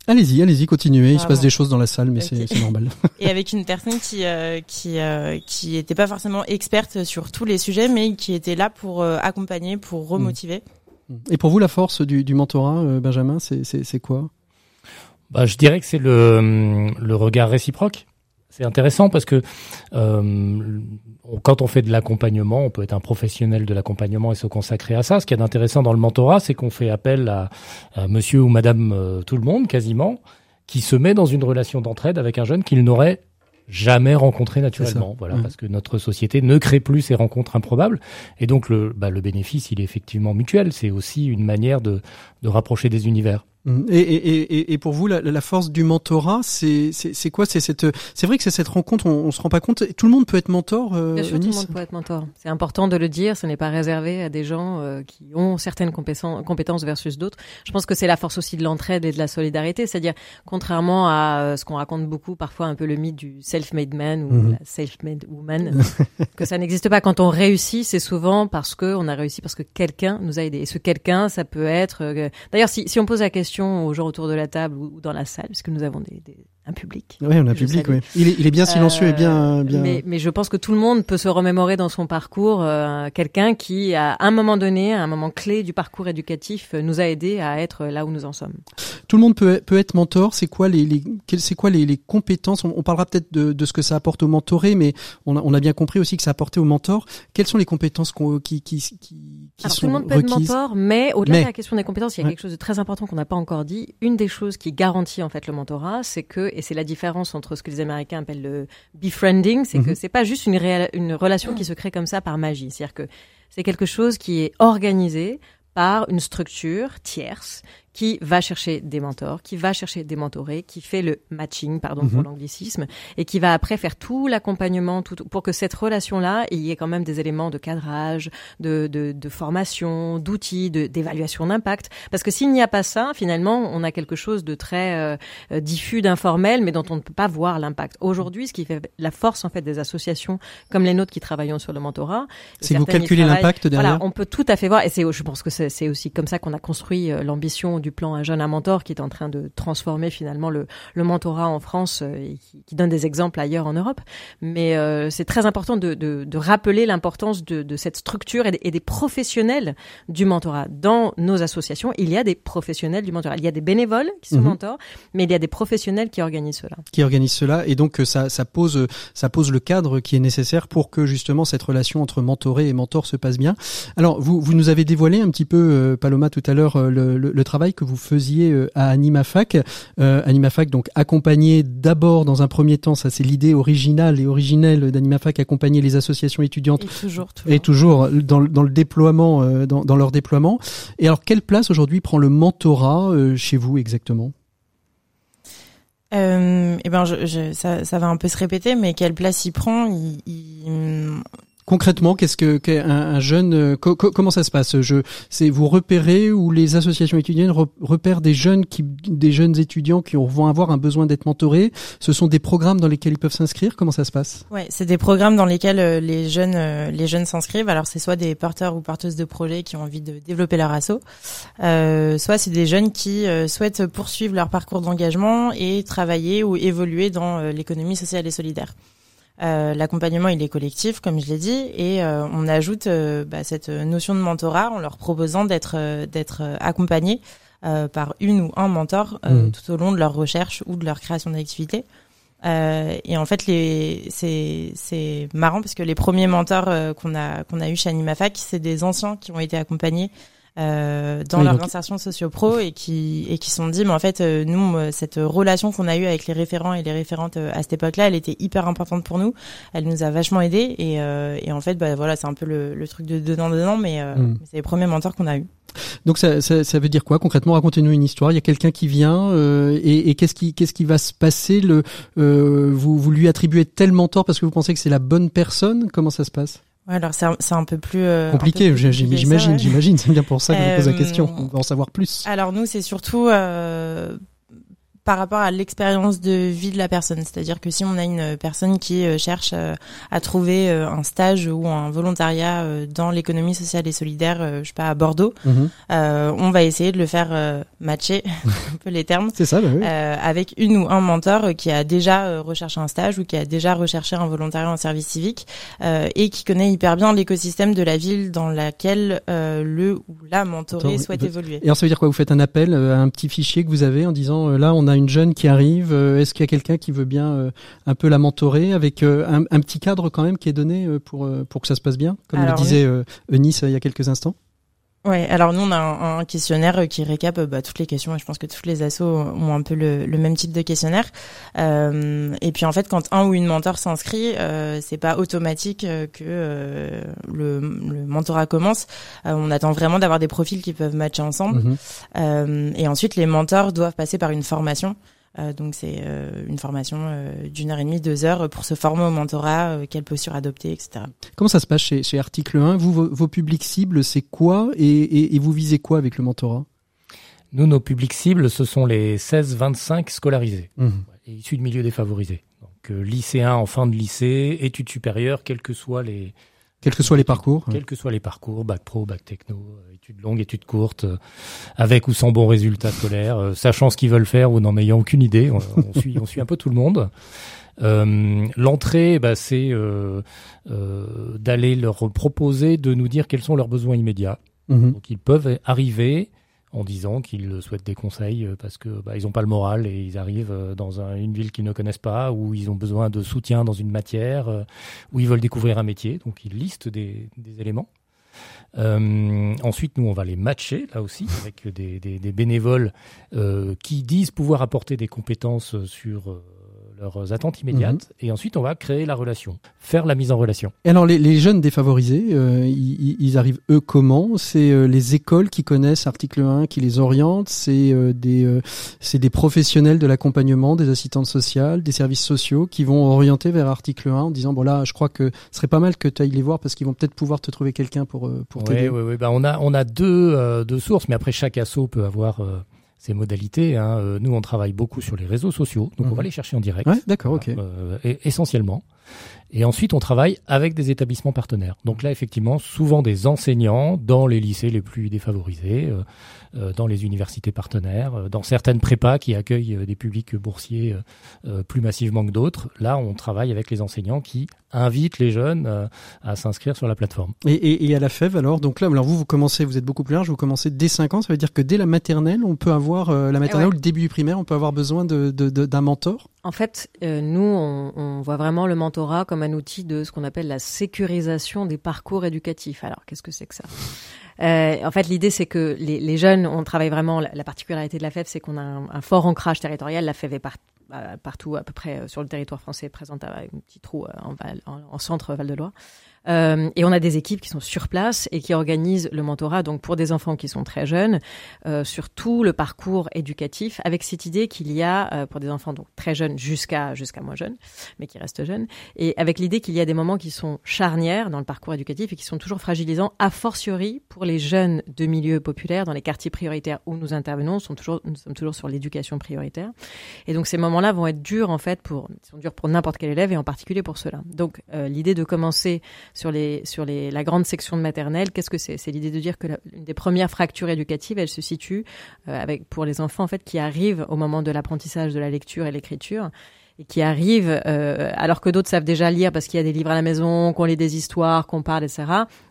Allez-y, allez-y, continuez. Il se passe des choses dans la salle, mais c'est normal. Et avec une personne qui qui qui était pas forcément experte sur tous les sujets, mais qui était là pour accompagner, pour remotiver. Et pour vous, la force du, du mentorat, Benjamin, c'est quoi? Bah, Je dirais que c'est le, le regard réciproque. C'est intéressant parce que euh, quand on fait de l'accompagnement, on peut être un professionnel de l'accompagnement et se consacrer à ça. Ce qui est intéressant dans le mentorat, c'est qu'on fait appel à, monsieur ou madame euh, tout le monde, quasiment, qui se met dans une relation d'entraide avec un jeune qu'il n'aurait jamais rencontré naturellement. Voilà, mmh. parce que notre société ne crée plus ces rencontres improbables. Et donc, le, bah, le bénéfice, il est effectivement mutuel. C'est aussi une manière de, de rapprocher des univers. Mm. Et, et, et, pour vous, la, la force du mentorat, c'est quoi? C'est cette, c'est vrai que c'est cette rencontre. On, on, se rend pas compte. Tout le monde peut être mentor. Euh, Bien sûr, tout le monde peut être mentor. C'est important de le dire. Ce n'est pas réservé à des gens euh, qui ont certaines compétences versus d'autres. Je pense que c'est la force aussi de l'entraide et de la solidarité. C'est-à-dire, contrairement à euh, ce qu'on raconte beaucoup parfois, un peu le mythe du self-made man ou mm-hmm. la self-made woman, que ça n'existe pas. Quand on réussit, c'est souvent parce que on a réussi parce que quelqu'un nous a aidé. Et ce quelqu'un, ça peut être. Euh, d'ailleurs, si, si on pose la question aux gens autour de la table ou, dans la salle, puisque nous avons des, un public. Oui, on a un public, oui. Il est, il est bien silencieux et bien, euh, bien. Mais, mais, je pense que tout le monde peut se remémorer dans son parcours euh, quelqu'un qui, à un moment donné, à un moment clé du parcours éducatif, euh, nous a aidé à être là où nous en sommes. Tout le monde peut, peut être mentor. C'est quoi les, les c'est quoi les, les compétences? On, parlera peut-être de, de, ce que ça apporte au mentoré, mais on a, on a bien compris aussi que ça apportait au mentor. Quelles sont les compétences qui, qui, qui, qui Alors, sont tout le monde peut être mentor, mais au-delà de la question des compétences, il y a quelque chose de très important qu'on n'a pas encore dit. Une des choses qui garantit en fait le mentorat, c'est que, et c'est la différence entre ce que les Américains appellent le befriending, c'est que mhm. c'est pas juste une, une relation qui se crée comme ça par magie. C'est-à-dire que c'est quelque chose qui est organisé par une structure tierce qui va chercher des mentors, qui va chercher des mentorés, qui fait le matching, pardon pour mhm. l'anglicisme, et qui va après faire tout l'accompagnement tout, pour que cette relation-là, il y ait quand même des éléments de cadrage, de, de, de formation, d'outils, d'évaluation d'impact. Parce que s'il n'y a pas ça, finalement, on a quelque chose de très euh, diffus, d'informel, mais dont on ne peut pas voir l'impact. Aujourd'hui, ce qui fait la force en fait des associations comme les nôtres qui travaillons sur le mentorat, c'est vous calculez l'impact derrière. Voilà, on peut tout à fait voir, et c'est, je pense que c'est aussi comme ça qu'on a construit euh, l'ambition du plan Un jeune à mentor qui est en train de transformer finalement le, le mentorat en France euh, et qui, qui, donne des exemples ailleurs en Europe. Mais euh, c'est très important de, de, de rappeler l'importance de, de, cette structure et, des professionnels du mentorat. Dans nos associations, il y a des professionnels du mentorat. Il y a des bénévoles qui sont mhm. mentors, mais il y a des professionnels qui organisent cela. Qui organisent cela et donc euh, ça, ça, pose, ça pose le cadre qui est nécessaire pour que justement cette relation entre mentoré et mentor se passe bien. Alors vous, vous nous avez dévoilé un petit peu, Paloma, tout à l'heure, le, le, le travail que vous faisiez euh, à AnimaFac. Euh, AnimaFac, donc accompagner d'abord dans un premier temps, ça c'est l'idée originale et originelle d'AnimaFac, accompagner les associations étudiantes. Et toujours, Et toujours dans, dans le déploiement, euh, dans, dans, leur déploiement. Et alors, quelle place aujourd'hui prend le mentorat chez vous exactement? Euh, eh ben, je, je, ça, ça, va un peu se répéter, mais quelle place il prend? Il, il, Concrètement, qu'est-ce que un jeune euh, comment ça se passe Je c'est vous repérez ou les associations étudiantes repèrent des jeunes qui des jeunes étudiants qui vont avoir un besoin d'être mentorés? Ce sont des programmes dans lesquels ils peuvent s'inscrire? Comment ça se passe? Ouais, c'est des programmes dans lesquels euh, les jeunes euh, les jeunes s'inscrivent. Alors c'est soit des porteurs ou porteuses de projets qui ont envie de développer leur asso, euh, soit c'est des jeunes qui souhaitent poursuivre leur parcours d'engagement et travailler ou évoluer dans l'économie sociale et solidaire. Euh, l'accompagnement il est collectif comme je l'ai dit et euh, on ajoute euh, bah, cette notion de mentorat en leur proposant d'être d'être accompagnés par une ou un mentor mmh. tout au long de leur recherche ou de leur création d'activité. et en fait, les, c'est, c'est marrant parce que les premiers mentors qu'on a qu'on a eu chez AnimaFac, c'est des anciens qui ont été accompagnés euh, dans leur insertion socio-pro et qui et qui sont dit mais en fait euh, nous cette relation qu'on a eue avec les référents et les référentes euh, à cette époque-là elle était hyper importante pour nous. Elle nous a vachement aidé et, et en fait bah voilà c'est un peu le, le, truc de dedans dedans mais mm. c'est les premiers mentors qu'on a eu donc ça, ça, ça, veut dire quoi concrètement? Racontez-nous une histoire. Il y a quelqu'un qui vient euh, et, et qu'est-ce qui qu'est-ce qui va se passer? Le euh, vous vous lui attribuez tel mentor parce que vous pensez que c'est la bonne personne? Comment ça se passe? Ouais, alors c'est un, c'est un peu plus euh, compliqué. J'imagine, j'imagine. C'est bien pour ça que je pose la question. On va en savoir plus. Alors nous, c'est surtout euh, par rapport à l'expérience de vie de la personne. C'est-à-dire que si on a une personne qui euh, cherche euh, à trouver euh, un stage ou un volontariat dans l'économie sociale et solidaire, je sais pas, à Bordeaux, mhm. on va essayer de le faire matcher, un peu les termes, c'est ça, bah oui. avec une ou un mentor qui a déjà recherché un stage ou qui a déjà recherché un volontariat en service civique et qui connaît hyper bien l'écosystème de la ville dans laquelle le ou la mentorée souhaite évoluer. Et alors ça veut dire quoi? Vous faites un appel à un petit fichier que vous avez en disant là on a une jeune qui arrive, euh, est-ce qu'il y a quelqu'un qui veut bien euh, un peu la mentorer avec euh, un, petit cadre quand même qui est donné pour pour que ça se passe bien, comme le disait Eunice il y a quelques instants? Ouais, alors nous on a un, questionnaire qui récap bah, toutes les questions et je pense que toutes les assos ont un peu le, même type de questionnaire. Euh, et puis en fait, quand un ou une mentor s'inscrit, euh, c'est pas automatique que le, le, mentorat commence. on attend vraiment d'avoir des profils qui peuvent matcher ensemble. Mm-hmm. et ensuite, les mentors doivent passer par une formation. Euh, donc c'est euh, une formation euh, d'une heure et demie, deux heures pour se former au mentorat, quelle posture adopter, etc. Comment ça se passe chez, chez Article 1 Vous, vos, publics cibles, c'est quoi? Et, et, vous visez quoi avec le mentorat? Nous, nos publics cibles, ce sont les 16-25 scolarisés, mmh. issus de milieux défavorisés. Donc lycéens en fin de lycée, études supérieures, quels que soient les, quels que soient les parcours. Quels que soient les parcours, bac pro, bac techno, euh, études longues, études courtes, euh, avec ou sans bons résultats scolaires, euh, sachant ce qu'ils veulent faire ou n'en ayant aucune idée. On, suit, on suit un peu tout le monde. Euh, L'entrée, bah, c'est euh, d'aller leur proposer de nous dire quels sont leurs besoins immédiats. Mhm. Donc ils peuvent arriver en disant qu'ils souhaitent des conseils euh, parce que bah, ils n'ont pas le moral et ils arrivent euh, dans une ville qu'ils ne connaissent pas ou ils ont besoin de soutien dans une matière euh, ou ils veulent découvrir un métier. Donc ils listent des, éléments. ensuite, nous, on va les matcher là aussi avec des, bénévoles qui disent pouvoir apporter des compétences sur leurs attentes immédiates, mhm. et ensuite on va créer la relation, faire la mise en relation. Et alors les, jeunes défavorisés, euh, ils, arrivent eux comment? C'est euh, les écoles qui connaissent article 1, qui les orientent, c'est euh, des, c'est des professionnels de l'accompagnement, des assistantes sociales, des services sociaux qui vont orienter vers article 1 en disant bon là je crois que ce serait pas mal que tu ailles les voir parce qu'ils vont peut-être pouvoir te trouver quelqu'un pour, pour t'aider. Oui, oui, oui. Bah, on, a, on a deux, deux sources, mais après chaque asso peut avoir ces modalités. Hein. Euh, nous, on travaille beaucoup sur les réseaux sociaux, donc on va mhm. les chercher en direct. Ouais, d'accord, ok. Euh, essentiellement. Et ensuite, on travaille avec des établissements partenaires. Donc là, effectivement, souvent des enseignants dans les lycées les plus défavorisés, euh, euh dans les universités partenaires, euh, dans certaines prépas qui accueillent des publics boursiers plus massivement que d'autres. Là, on travaille avec les enseignants qui invitent les jeunes à s'inscrire sur la plateforme. Et, et, et, à la FEV, alors, donc là, alors vous, vous commencez, vous êtes beaucoup plus large, vous commencez dès 5 ans, ça veut dire que dès la maternelle, on peut avoir, la maternelle ou le début du primaire, on peut avoir besoin d'un de, de, mentor? En fait, euh, nous, on, on, voit vraiment le mentorat comme un outil de ce qu'on appelle la sécurisation des parcours éducatifs. Alors, qu'est-ce que c'est que ça? Euh, En fait, l'idée, c'est que les, les, jeunes, on travaille vraiment. La, particularité de la FEV, c'est qu'on a un, fort ancrage territorial. La FEV est euh, partout, à peu près euh, sur le territoire français, présente à un petit trou en, en, en centre Val-de-Loire. Euh, et on a des équipes qui sont sur place et qui organisent le mentorat, donc pour des enfants qui sont très jeunes, euh, sur tout le parcours éducatif, avec cette idée qu'il y a euh, pour des enfants donc très jeunes jusqu'à jusqu'à moins jeunes, mais qui restent jeunes, et avec l'idée qu'il y a des moments qui sont charnières dans le parcours éducatif et qui sont toujours fragilisants, a fortiori pour les jeunes de milieux populaires dans les quartiers prioritaires où nous intervenons, sont toujours, nous sommes toujours sur l'éducation prioritaire. Et donc ces moments-là vont être durs en fait pour, sont durs pour n'importe quel élève et en particulier pour ceux-là. Donc l'idée de commencer sur les sur les la grande section de maternelle. Qu'est-ce que c'est? C'est l'idée de dire que l'une des premières fractures éducatives, elle se situe euh, avec pour les enfants en fait qui arrivent au moment de l'apprentissage de la lecture et l'écriture et qui arrivent euh, alors que d'autres savent déjà lire parce qu'il y a des livres à la maison, qu'on lit des histoires, qu'on parle, etc.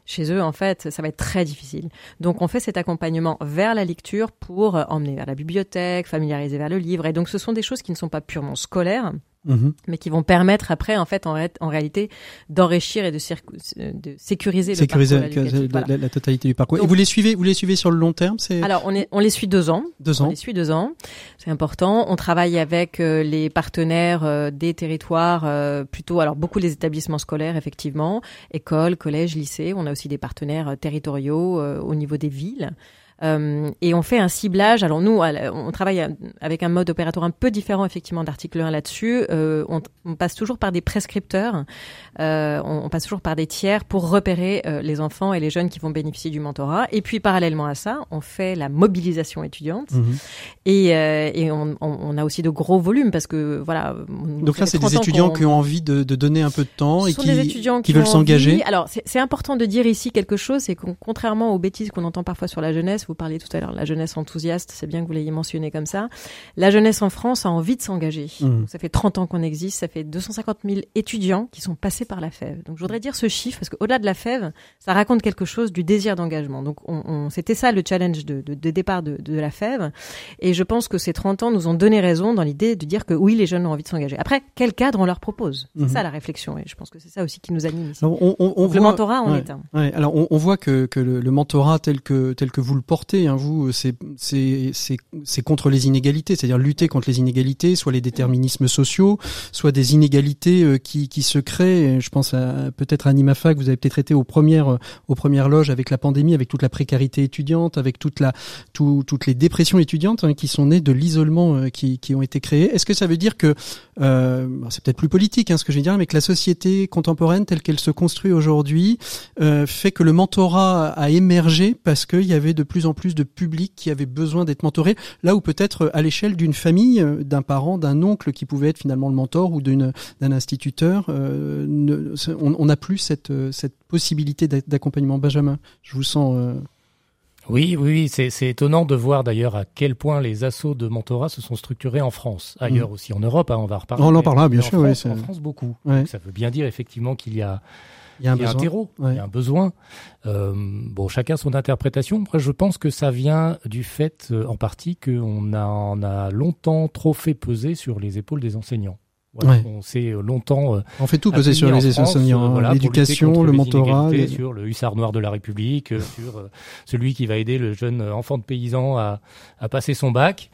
Chez eux, en fait, ça va être très difficile. Donc, on fait cet accompagnement vers la lecture pour emmener vers la bibliothèque, familiariser vers le livre. Et donc, ce sont des choses qui ne sont pas purement scolaires, Mhm. mais qui vont permettre après, en fait, en, en réalité, d'enrichir et de, de sécuriser, sécuriser le parcours la, la, totalité du parcours. et vous les suivez, vous les suivez sur le long terme, c'est Alors, on, est, on les suit deux ans. Deux ans. On les suit deux ans. C'est important. On travaille avec euh, les partenaires euh, des territoires, euh, plutôt, alors beaucoup les établissements scolaires, effectivement, écoles, collèges, lycées. On a aussi des partenaires territoriaux au niveau des villes. Euh, et on fait un ciblage. Alors nous, on travaille avec un mode opératoire un peu différent effectivement d'article 1 là-dessus. Euh, on, on, passe toujours par des prescripteurs, euh, on, on, passe toujours par des tiers pour repérer les enfants et les jeunes qui vont bénéficier du mentorat. Et puis parallèlement à ça, on fait la mobilisation étudiante. Mhm. Et, et on, on, a aussi de gros volumes parce que voilà. Donc là, c'est des étudiants qui ont envie de, de, donner un peu de temps et qui, qui, veulent s'engager. Alors c'est important de dire ici quelque chose, c'est que contrairement aux bêtises qu'on entend parfois sur la jeunesse, vous parliez tout à l'heure, la jeunesse enthousiaste, c'est bien que vous l'ayez mentionné comme ça. La jeunesse en France a envie de s'engager. Mmh. Ça fait 30 ans qu'on existe, ça fait 250 000 étudiants qui sont passés par la FEV. Donc je voudrais dire ce chiffre, parce qu'au-delà de la FEV, ça raconte quelque chose du désir d'engagement. Donc on, on, c'était ça le challenge de, de, de départ de, de, la FEV. Et je pense que ces 30 ans nous ont donné raison dans l'idée de dire que oui, les jeunes ont envie de s'engager. Après, quel cadre on leur propose? C'est mmh. ça la réflexion. Et je pense que c'est ça aussi qui nous anime ici. on, on, le mentorat en ouais, est un. Ouais, alors on, voit que, que le, le, mentorat tel que, tel que vous le portez, hein, vous, c'est contre les inégalités, c'est-à-dire lutter contre les inégalités, soit les déterminismes sociaux, soit des inégalités euh, qui, qui se créent. Je pense peut-être à Nimafa que vous avez peut-être été aux premières aux premières loges avec la pandémie, avec toute la précarité étudiante, avec toute la tout, toutes les dépressions étudiantes hein, qui sont nées de l'isolement euh, qui, qui ont été créées. Est-ce que ça veut dire que euh, c'est peut-être plus politique hein, ce que je vais dire, mais que la société contemporaine telle qu'elle se construit aujourd'hui euh, fait que le mentorat a émergé parce qu'il y avait de plus en plus de public qui avait besoin d'être mentoré, là où peut-être à l'échelle d'une famille, euh, d'un parent, d'un oncle qui pouvait être finalement le mentor ou d'un instituteur, euh, ne, on n'a plus cette, cette possibilité d'accompagnement. Benjamin, je vous sens... Euh... Oui, oui, c'est étonnant de voir d'ailleurs à quel point les assauts de mentorat se sont structurés en France, ailleurs mmh. aussi en Europe, hein, on va reparler. On en parlera, bien sûr. France, oui, en France, beaucoup. Ouais. Donc, ça veut bien dire effectivement qu'il y a il y a un, terreau, il y a un besoin. Euh, bon, chacun son interprétation. Moi, je pense que ça vient du fait, euh, en partie, qu'on a, on a longtemps trop fait peser sur les épaules des enseignants. Voilà, ouais. On s'est euh, longtemps. Euh, on fait tout peser sur les enseignants, euh, voilà, l'éducation, le mentorat, les... sur le hussard noir de la République, sur celui qui va aider le jeune enfant de paysan à, à passer son bac.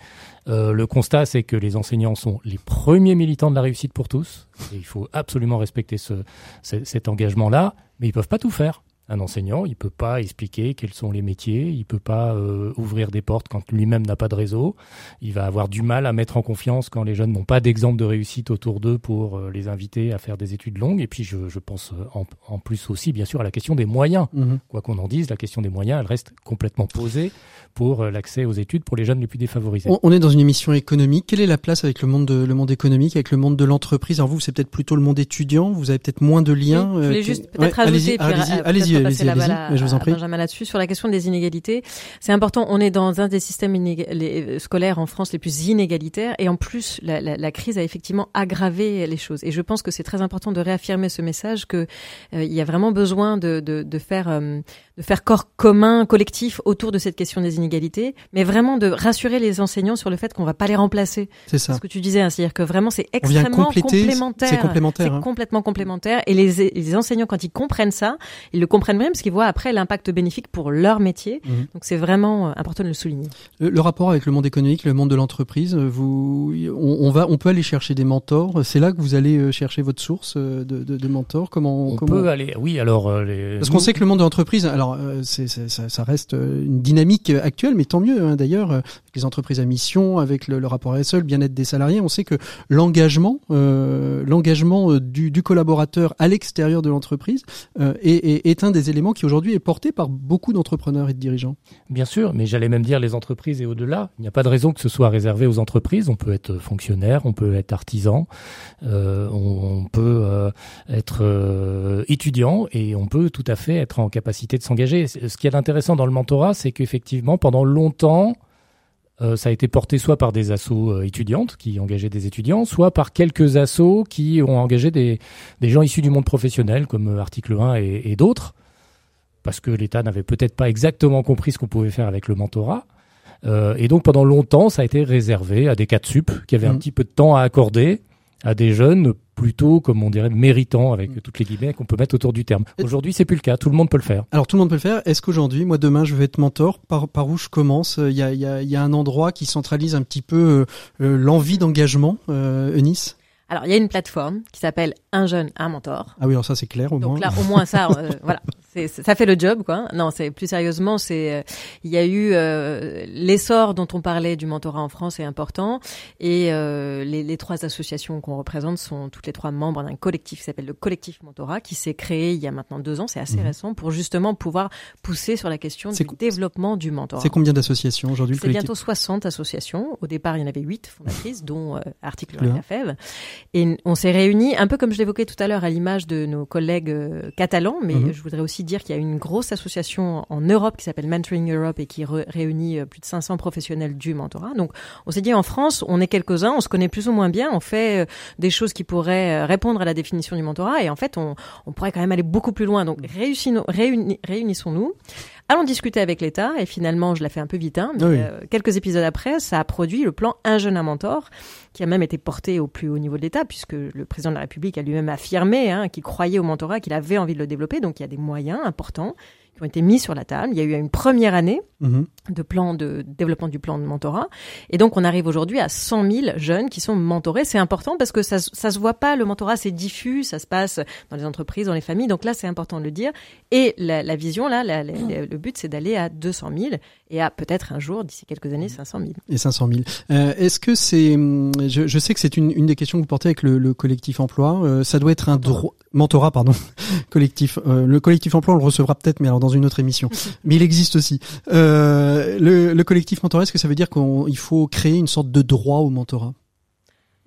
Euh, le constat, c'est que les enseignants sont les premiers militants de la réussite pour tous. Et il faut absolument respecter ce, cet engagement-là, mais ils peuvent pas tout faire. Un enseignant, il peut pas expliquer quels sont les métiers, il peut pas euh, ouvrir des portes quand lui-même n'a pas de réseau. Il va avoir du mal à mettre en confiance quand les jeunes n'ont pas d'exemple de réussite autour d'eux pour euh, les inviter à faire des études longues. Et puis, je, je pense euh, en, en, plus aussi, bien sûr, à la question des moyens. Mmh. Quoi qu'on en dise, la question des moyens, elle reste complètement posée pour euh, l'accès aux études pour les jeunes les plus défavorisés. On, on est dans une émission économique. Quelle est la place avec le monde, de, le monde économique, avec le monde de l'entreprise? Alors vous, c'est peut-être plutôt le monde étudiant. Vous avez peut-être moins de liens. Oui, je voulais juste peut-être ouais, ajouter, allez-y, allez-y, allez-y, allez je vous en prie. Benjamin là-dessus sur la question des inégalités. C'est important. On est dans un des systèmes les, scolaires en France les plus inégalitaires, et en plus, la, la, la, crise a effectivement aggravé les choses. Et je pense que c'est très important de réaffirmer ce message que euh, il y a vraiment besoin de, de, de faire euh, de faire corps commun, collectif autour de cette question des inégalités, mais vraiment de rassurer les enseignants sur le fait qu'on va pas les remplacer. C'est ça. Ce que tu disais, hein, c'est-à-dire que vraiment c'est extrêmement complémentaire. C'est complémentaire. C'est hein. complètement complémentaire. Et les, les, enseignants, quand ils comprennent ça, ils le comprennent bien parce qu'ils voient après l'impact bénéfique pour leur métier. Mmh. Donc c'est vraiment euh, important de le souligner. Le, le, rapport avec le monde économique, le monde de l'entreprise, vous, on, on, va, on peut aller chercher des mentors. C'est là que vous allez euh, chercher votre source euh, de, de, de mentors. Comment on comment... peut aller Oui, alors les... parce qu'on sait que le monde de l'entreprise, alors c'est, ça, ça, reste une dynamique actuelle, mais tant mieux. Hein, D'ailleurs, avec les entreprises à mission, avec le, le rapport RSE, le bien-être des salariés, on sait que l'engagement, euh, l'engagement du, du, collaborateur à l'extérieur de l'entreprise euh, est, est, est, un des éléments qui aujourd'hui est porté par beaucoup d'entrepreneurs et de dirigeants. Bien sûr, mais j'allais même dire les entreprises et au-delà. Il n'y a pas de raison que ce soit réservé aux entreprises. On peut être fonctionnaire, on peut être artisan, euh, on, peut euh, être euh, étudiant et on peut tout à fait être en capacité de s'engager. Ce qui est intéressant dans le mentorat, c'est qu'effectivement, pendant longtemps, ça a été porté soit par des assos étudiantes qui engageaient des étudiants, soit par quelques assos qui ont engagé des, des gens issus du monde professionnel, comme Article 1 et, et d'autres, parce que l'État n'avait peut-être pas exactement compris ce qu'on pouvait faire avec le mentorat. Euh, et donc pendant longtemps, ça a été réservé à des cas de sup qui avaient mmh. un petit peu de temps à accorder à des jeunes plutôt, comme on dirait, méritants, avec mm. toutes les guillemets qu'on peut mettre autour du terme. Aujourd'hui, c'est plus le cas. Tout le monde peut le faire. Alors, tout le monde peut le faire. Est-ce qu'aujourd'hui, moi, demain, je vais être mentor? Par, par où je commence? Il y a, y, a, y a, un endroit qui centralise un petit peu euh, l'envie d'engagement, euh, Eunice? Alors, il y a une plateforme qui s'appelle Un jeune, un mentor. Ah oui, alors ça, c'est clair au Donc moins. là, au moins ça, euh, voilà, ça fait le job, quoi. Non, c'est plus sérieusement, c'est euh, il y a eu euh, l'essor dont on parlait du mentorat en France est important, et euh, les, les, trois associations qu'on représente sont toutes les trois membres d'un collectif qui s'appelle le collectif mentorat, qui s'est créé il y a maintenant deux ans, c'est assez mhm. récent, pour justement pouvoir pousser sur la question du développement du mentorat. C'est combien d'associations aujourd'hui C'est bientôt 60 associations. Au départ, il y en avait 8 fondatrices, dont Article 1 et la. Et on s'est réunis, un peu comme je l'évoquais tout à l'heure, à l'image de nos collègues euh, catalans, mais mhm. je voudrais aussi dire qu'il y a une grosse association en Europe qui s'appelle Mentoring Europe et qui réunit euh, plus de 500 professionnels du mentorat. Donc on s'est dit en France, on est quelques-uns, on se connaît plus ou moins bien, on fait euh, des choses qui pourraient répondre à la définition du mentorat et en fait on, on pourrait quand même aller beaucoup plus loin. Donc réunissons-nous. Allons discuter avec l'État et finalement, je la fais un peu vite, hein, mais euh, quelques épisodes après, ça a produit le plan Un jeune, un mentor, qui a même été porté au plus haut niveau de l'État, puisque le président de la République a lui-même affirmé hein, qu'il croyait au mentorat, qu'il avait envie de le développer. Donc il y a des moyens importants qui ont été mis sur la table. Il y a eu une première année mhm. de plan de développement du plan de mentorat. Et donc, on arrive aujourd'hui à 100 000 jeunes qui sont mentorés. C'est important parce que ça, ça se voit pas. Le mentorat, c'est diffus. Ça se passe dans les entreprises, dans les familles. Donc là, c'est important de le dire. Et la, la vision, là, la, le but, c'est d'aller à 200 000 et à peut-être un jour, d'ici quelques années, 500 000. Et 500 000. Euh, Est-ce que c'est, hum, je, je, sais que c'est une, une des questions que vous portez avec le, le collectif emploi. Euh, ça doit être un droit, mentorat, pardon, collectif. Euh, le collectif emploi, on le recevra peut-être, mais alors dans une autre émission. mais il existe aussi. Euh, le, le collectif mentorat, est-ce que ça veut dire qu'il faut créer une sorte de droit au mentorat?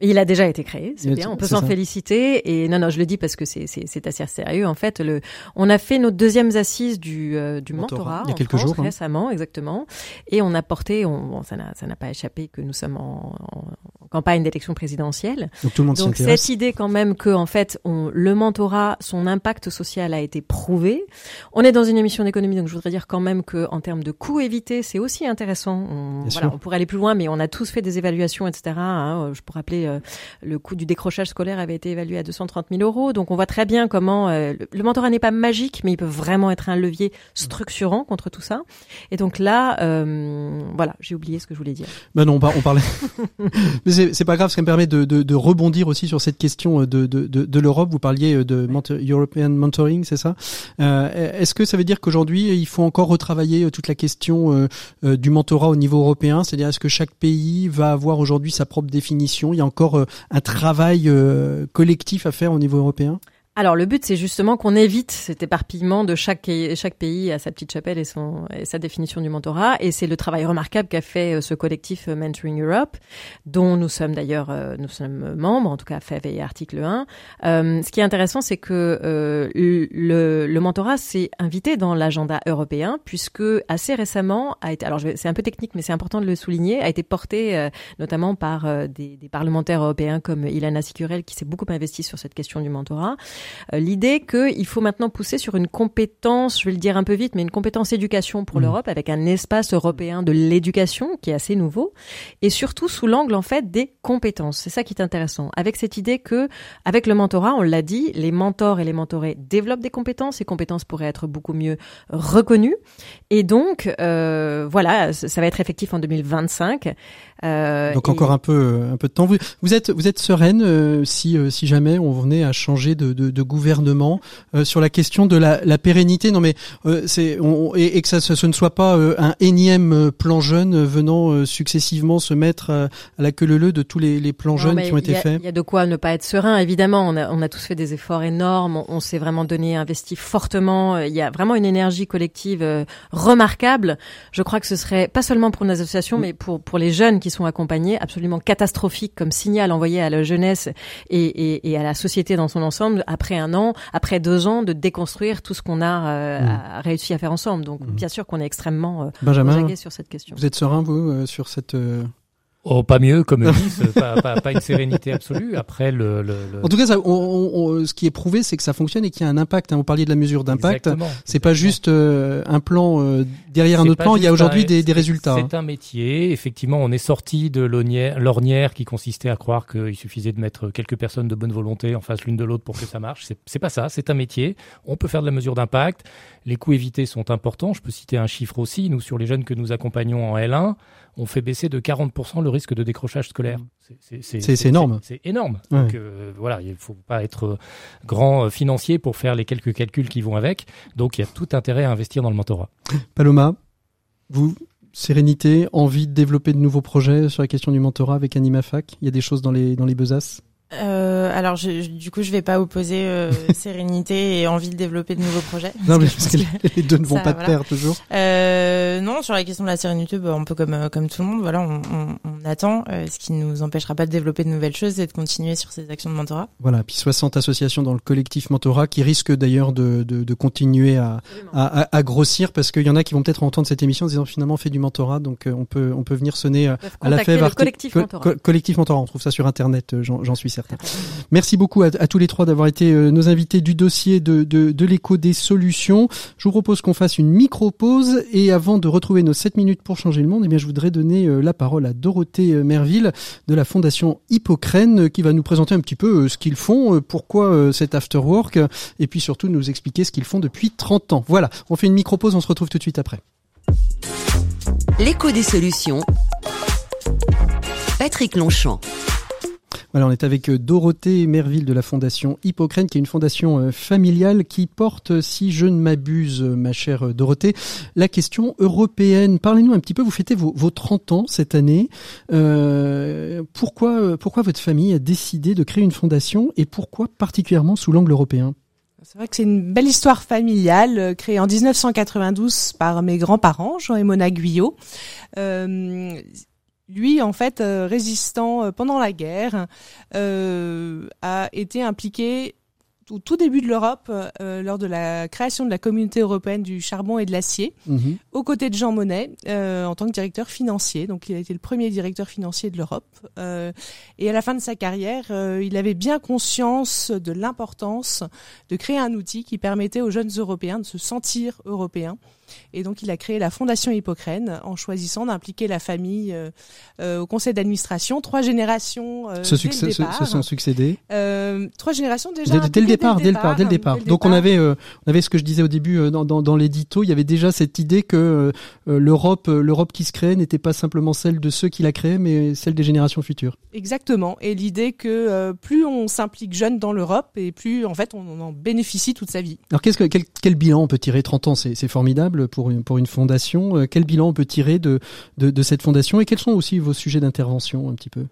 Il a déjà été créé, c'est bien, on peut s'en féliciter. Et non, non, je le dis parce que c'est assez sérieux. En fait, le, on a fait nos deuxièmes assises du, euh, du mentorat, il y a quelques jours, hein. récemment, exactement. Et on a porté, on, bon, ça n'a pas échappé que nous sommes en, en campagne d'élection présidentielle. Donc tout le monde Donc cette idée quand même que en fait, on, le mentorat, son impact social a été prouvé. On est dans une émission d'économie, donc je voudrais dire quand même que en termes de coûts évités, c'est aussi intéressant. On, voilà, on pourrait aller plus loin, mais on a tous fait des évaluations, etc. Hein. Je pourrais rappeler euh, le coût du décrochage scolaire avait été évalué à 230 000 euros. Donc on voit très bien comment euh, le, mentorat n'est pas magique, mais il peut vraiment être un levier structurant contre tout ça. Et donc là, euh, voilà, j'ai oublié ce que je voulais dire. Ben non, on, parlait. mais c'est pas grave, ça me permet de, de, de, rebondir aussi sur cette question de, l'Europe. Vous parliez de European Mentoring, c'est ça? Euh, Est-ce que ça veut dire qu'aujourd'hui, il faut encore retravailler toute la question du mentorat au niveau européen? C'est-à-dire, est-ce que chaque pays va avoir aujourd'hui sa propre définition? Il y a encore euh, un travail euh, collectif à faire au niveau européen? Alors le but, c'est justement qu'on évite cet éparpillement de chaque, pays à sa petite chapelle et, sa définition du mentorat. Et c'est le travail remarquable qu'a fait euh, ce collectif euh, Mentoring Europe, dont nous sommes d'ailleurs euh, nous sommes membres, en tout cas FEV et Article 1. Euh, ce qui est intéressant, c'est que le, mentorat s'est invité dans l'agenda européen, puisque assez récemment a été, alors c'est un peu technique, mais c'est important de le souligner, a été porté notamment par des, des, parlementaires européens comme Ilana Sicurel, qui s'est beaucoup investi sur cette question du mentorat. Euh, l'idée qu'il faut maintenant pousser sur une compétence, je vais le dire un peu vite, mais une compétence éducation pour mmh. l'Europe avec un espace européen de l'éducation qui est assez nouveau et surtout sous l'angle en fait des compétences. C'est ça qui est intéressant. Avec cette idée que, avec le mentorat, on l'a dit, les mentors et les mentorés développent des compétences. Ces compétences pourraient être beaucoup mieux reconnues et donc euh, voilà, ça va être effectif en 2025. Euh, Donc encore un peu un peu de temps. Vous, vous êtes vous êtes sereine euh, si euh, si jamais on venait à changer de, de, de gouvernement euh, sur la question de la, la pérennité. Non mais c'est et, et, que ça ce, ne soit pas un énième plan jeune venant successivement se mettre à la queue leu de tous les, les plans jeunes qui ont été faits. Il y a de quoi ne pas être serein. Évidemment, on a on a tous fait des efforts énormes. On, on s'est vraiment donné investi fortement. Il y a vraiment une énergie collective remarquable. Je crois que ce serait pas seulement pour nos associations, mais pour pour les jeunes qui sont accompagnés, absolument catastrophiques comme signal envoyé à la jeunesse et, et, et, à la société dans son ensemble après un an, après deux ans de déconstruire tout ce qu'on a, euh, mmh. réussi à faire ensemble. Donc mmh. bien sûr qu'on est extrêmement euh, Benjamin, sur cette question. Vous êtes serein vous euh, sur cette Oh, pas mieux, comme ils disent, pas, pas, pas, une sérénité absolue. Après, le, le, En tout cas, ça, on, on, ce qui est prouvé, c'est que ça fonctionne et qu'il y a un impact. Hein. Vous parliez de la mesure d'impact. C'est pas juste euh, un plan euh, derrière un autre plan. Il y a aujourd'hui des, des, résultats. C'est un métier. Effectivement, on est sorti de l'ornière qui consistait à croire qu'il suffisait de mettre quelques personnes de bonne volonté en face l'une de l'autre pour que ça marche. C'est pas ça. C'est un métier. On peut faire de la mesure d'impact. Les coûts évités sont importants. Je peux citer un chiffre aussi. Nous, sur les jeunes que nous accompagnons en L1, on fait baisser de 40% le risque de décrochage scolaire. C'est énorme. C'est énorme. Donc euh, voilà, il faut pas être euh, grand euh, financier pour faire les quelques calculs qui vont avec. Donc il y a tout intérêt à investir dans le mentorat. Paloma, vous, sérénité, envie de développer de nouveaux projets sur la question du mentorat avec AnimaFac Il y a des choses dans les, dans les besaces? Euh, alors, je, du coup, je vais pas opposer euh, sérénité et envie de développer de nouveaux projets. Non, mais parce que les deux ne vont pas de pair toujours. Euh, non, sur la question de la sérénité, bah, on peut comme euh, comme tout le monde, voilà, on, on, on attend. Euh, ce qui nous empêchera pas de développer de nouvelles choses et de continuer sur ces actions de mentorat. Voilà, puis 60 associations dans le collectif mentorat qui risquent d'ailleurs de, de, de, continuer à, à, à, grossir parce qu'il y en a qui vont peut-être entendre cette émission en disant finalement on fait du mentorat, donc on peut on peut venir sonner à la fève. Collectif mentorat. collectif mentorat, on trouve ça sur internet, j'en suis certain. Merci beaucoup à, tous les trois d'avoir été euh, nos invités du dossier de, l'écho des solutions. Je vous propose qu'on fasse une micro-pause et avant de retrouver nos 7 minutes pour changer le monde, eh je voudrais donner euh, la parole à Dorothée euh, Merville de la Fondation Hippocrène qui va nous présenter un petit peu ce qu'ils font, pourquoi cet afterwork et puis surtout nous expliquer ce qu'ils font depuis 30 ans. Voilà, on fait une micro-pause, on se retrouve tout de suite après. L'écho des solutions. Patrick Longchamp. Voilà, on est avec euh, Dorothée Merville de la fondation Hippocrène, qui est une fondation euh, familiale qui porte, si je ne m'abuse, euh, ma chère Dorothée, la question européenne. Parlez-nous un petit peu, vous fêtez vos, vos 30 ans cette année. Euh, pourquoi, pourquoi votre famille a décidé de créer une fondation et pourquoi particulièrement sous l'angle européen? C'est vrai que c'est une belle histoire familiale créée en 1992 par mes grands-parents, Jean et Mona Guyot. Euh, lui, en fait, euh, résistant euh, pendant la guerre, euh, a été impliqué au tout début de l'Europe, lors de la création de la communauté européenne du charbon et de l'acier, mhm. aux côtés de Jean Monnet, en tant que directeur financier. Donc, il a été le premier directeur financier de l'Europe. et à la fin de sa carrière, il avait bien conscience de l'importance de créer un outil qui permettait aux jeunes Européens de se sentir européens et donc, il a créé la Fondation Hippocrène en choisissant d'impliquer la famille euh, euh, au conseil d'administration. Trois générations euh, se, se, sont succédées. Trois générations déjà. Dès, le départ, dès le départ, dès le départ. Donc, on avait, on avait ce que je disais au début dans, dans, dans l'édito. Il y avait déjà cette idée que l'Europe, l'Europe qui se crée n'était pas simplement celle de ceux qui la créaient, mais celle des générations futures. Exactement. Et l'idée que plus on s'implique jeune dans l'Europe, et plus en fait on en bénéficie toute sa vie. Alors, qu'est-ce que quel, quel bilan on peut tirer? 30 ans C'est formidable pour une, fondation. Euh, quel bilan on peut tirer de, de, de cette fondation et quels sont aussi vos sujets d'intervention un petit peu?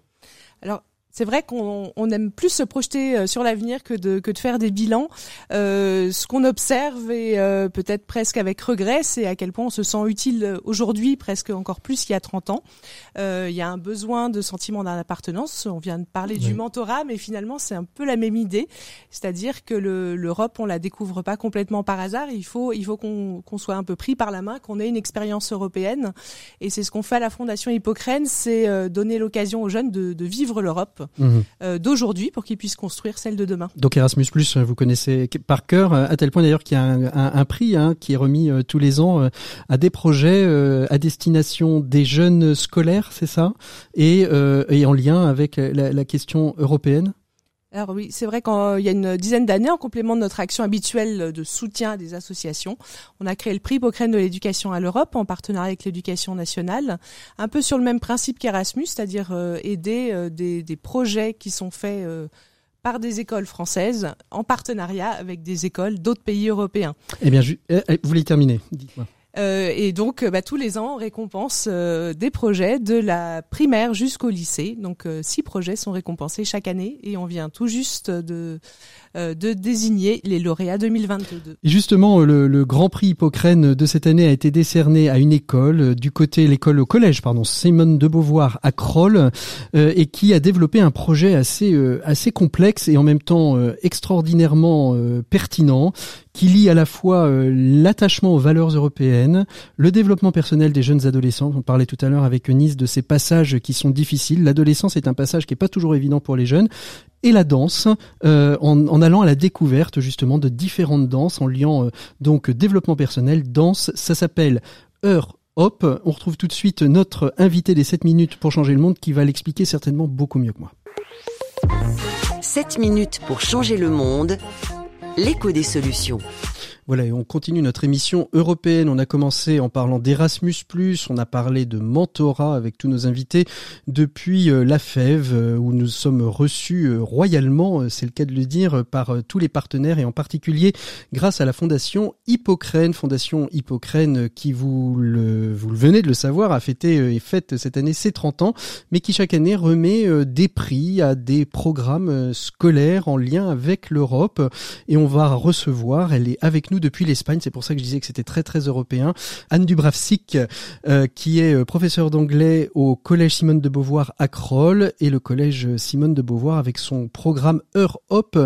Alors, c'est vrai qu'on on aime plus se projeter euh, sur l'avenir que de, que de faire des bilans. Euh, ce qu'on observe et euh, peut-être presque avec regret, c'est à quel point on se sent utile aujourd'hui, presque encore plus qu'il y a 30 ans. Euh, il y a un besoin de sentiment d'appartenance. On vient de parler du mentorat, mais finalement c'est un peu la même idée, c'est-à-dire que l'Europe on la découvre pas complètement par hasard. Il faut il faut qu'on qu'on soit un peu pris par la main, qu'on ait une expérience européenne, et c'est ce qu'on fait à la Fondation Hippocrène, c'est donner l'occasion aux jeunes de, de vivre l'Europe Mhm. Euh, d'aujourd'hui pour qu'ils puissent construire celle de demain. Donc Erasmus Plus, vous connaissez par cœur, à tel point d'ailleurs qu'il y a un, prix hein, qui est remis euh, tous les ans euh, à des projets à destination des jeunes scolaires, c'est ça, et, et, en lien avec la, la question européenne? Alors oui, c'est vrai qu'il y a une dizaine d'années, en complément de notre action habituelle de soutien des associations, on a créé le prix Pocrène de l'éducation à l'Europe en partenariat avec l'éducation nationale, un peu sur le même principe qu'Erasmus, c'est-à-dire euh, aider euh, des, des, projets qui sont faits euh, par des écoles françaises en partenariat avec des écoles d'autres pays européens. Eh bien, je, eh, eh, vous voulez terminer? Dites-moi. Euh, et donc, euh, bah, tous les ans, on récompense euh, des projets de la primaire jusqu'au lycée. Donc, six projets sont récompensés chaque année et on vient tout juste de de désigner les lauréats 2022. Et justement, le, le, Grand Prix Hippocrène de cette année a été décerné à une école, du côté l'école au collège, pardon, Simone de Beauvoir à Kroll, et qui a développé un projet assez assez complexe et en même temps extraordinairement pertinent, qui lie à la fois euh, l'attachement aux valeurs européennes, le développement personnel des jeunes adolescents. On parlait tout à l'heure avec Nice de ces passages qui sont difficiles. L'adolescence est un passage qui est pas toujours évident pour les jeunes. Et la danse, euh, en, allant à la découverte justement de différentes danses, en liant euh, donc développement personnel, danse. Ça s'appelle Heure Hop. On retrouve tout de suite notre invité des 7 minutes pour changer le monde qui va l'expliquer certainement beaucoup mieux que moi. 7 minutes pour changer le monde, l'écho des solutions. Voilà, et on continue notre émission européenne. On a commencé en parlant d'Erasmus+, on a parlé de mentorat avec tous nos invités depuis euh, la FEV, euh, où nous sommes reçus euh, royalement, c'est le cas de le dire, par tous les partenaires et en particulier grâce à la fondation Hippocrène, fondation Hippocrène qui, vous le, vous venez de le savoir, a fêté et fête cette année ses 30 ans, mais qui chaque année remet des prix à des programmes scolaires en lien avec l'Europe. Et on va recevoir, elle est avec nous depuis l'Espagne. C'est pour ça que je disais que c'était très très européen. Anne Dubravsik, euh, qui est euh, professeure d'anglais au collège Simone de Beauvoir à Kroll et le collège Simone de Beauvoir avec son programme Heure Hop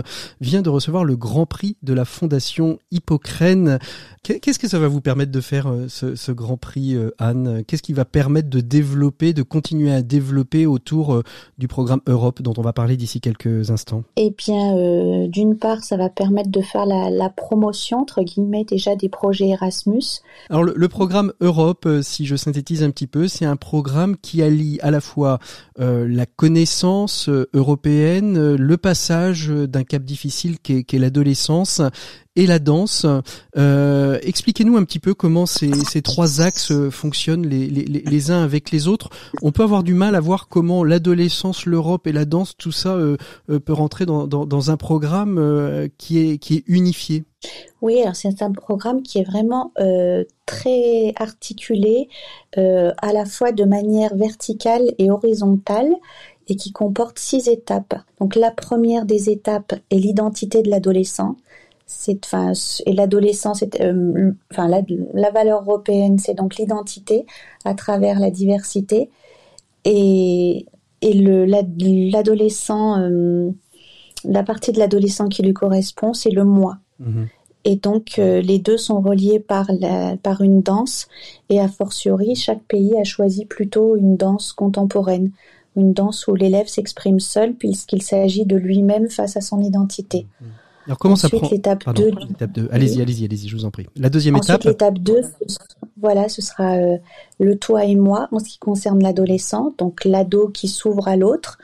vient de recevoir le grand prix de la fondation Hippocrène. Qu'est-ce que ça va vous permettre de faire euh, ce, ce grand prix, Anne? Qu'est-ce qui va permettre de développer, de continuer à développer autour du programme Europe dont on va parler d'ici quelques instants? Eh bien, d'une part, ça va permettre de faire la, la promotion entre guillemets déjà des projets Erasmus. Alors le, programme Europe, euh, si je synthétise un petit peu, c'est un programme qui allie à la fois euh, la connaissance euh, européenne, le passage d'un cap difficile qu'est l'adolescence et la danse. Expliquez-nous un petit peu comment ces, trois axes fonctionnent les, uns avec les autres. On peut avoir du mal à voir comment l'adolescence, l'Europe et la danse, tout ça peut rentrer dans, un programme qui est unifié. Oui, alors c'est un programme qui est vraiment euh, très articulé, euh, à la fois de manière verticale et horizontale, et qui comporte six étapes. Donc la première des étapes est l'identité de l'adolescent. C'est enfin et l'adolescence euh, enfin la, valeur européenne c'est donc l'identité à travers la diversité. Et et le l'adolescent la partie de l'adolescent qui lui correspond c'est le moi mhm. et donc euh, les deux sont reliés par la, par une danse et a fortiori chaque pays a choisi plutôt une danse contemporaine une danse où l'élève s'exprime seul puisqu'il s'agit de lui-même face à son identité. Mhm. Alors comment ça prend l'étape 2 Allez-y, allez-y, allez-y, je vous en prie. La deuxième Ensuite, étape l'étape 2 voilà, ce sera euh, le toi et moi en ce qui concerne l'adolescent, donc l'ado qui s'ouvre à l'autre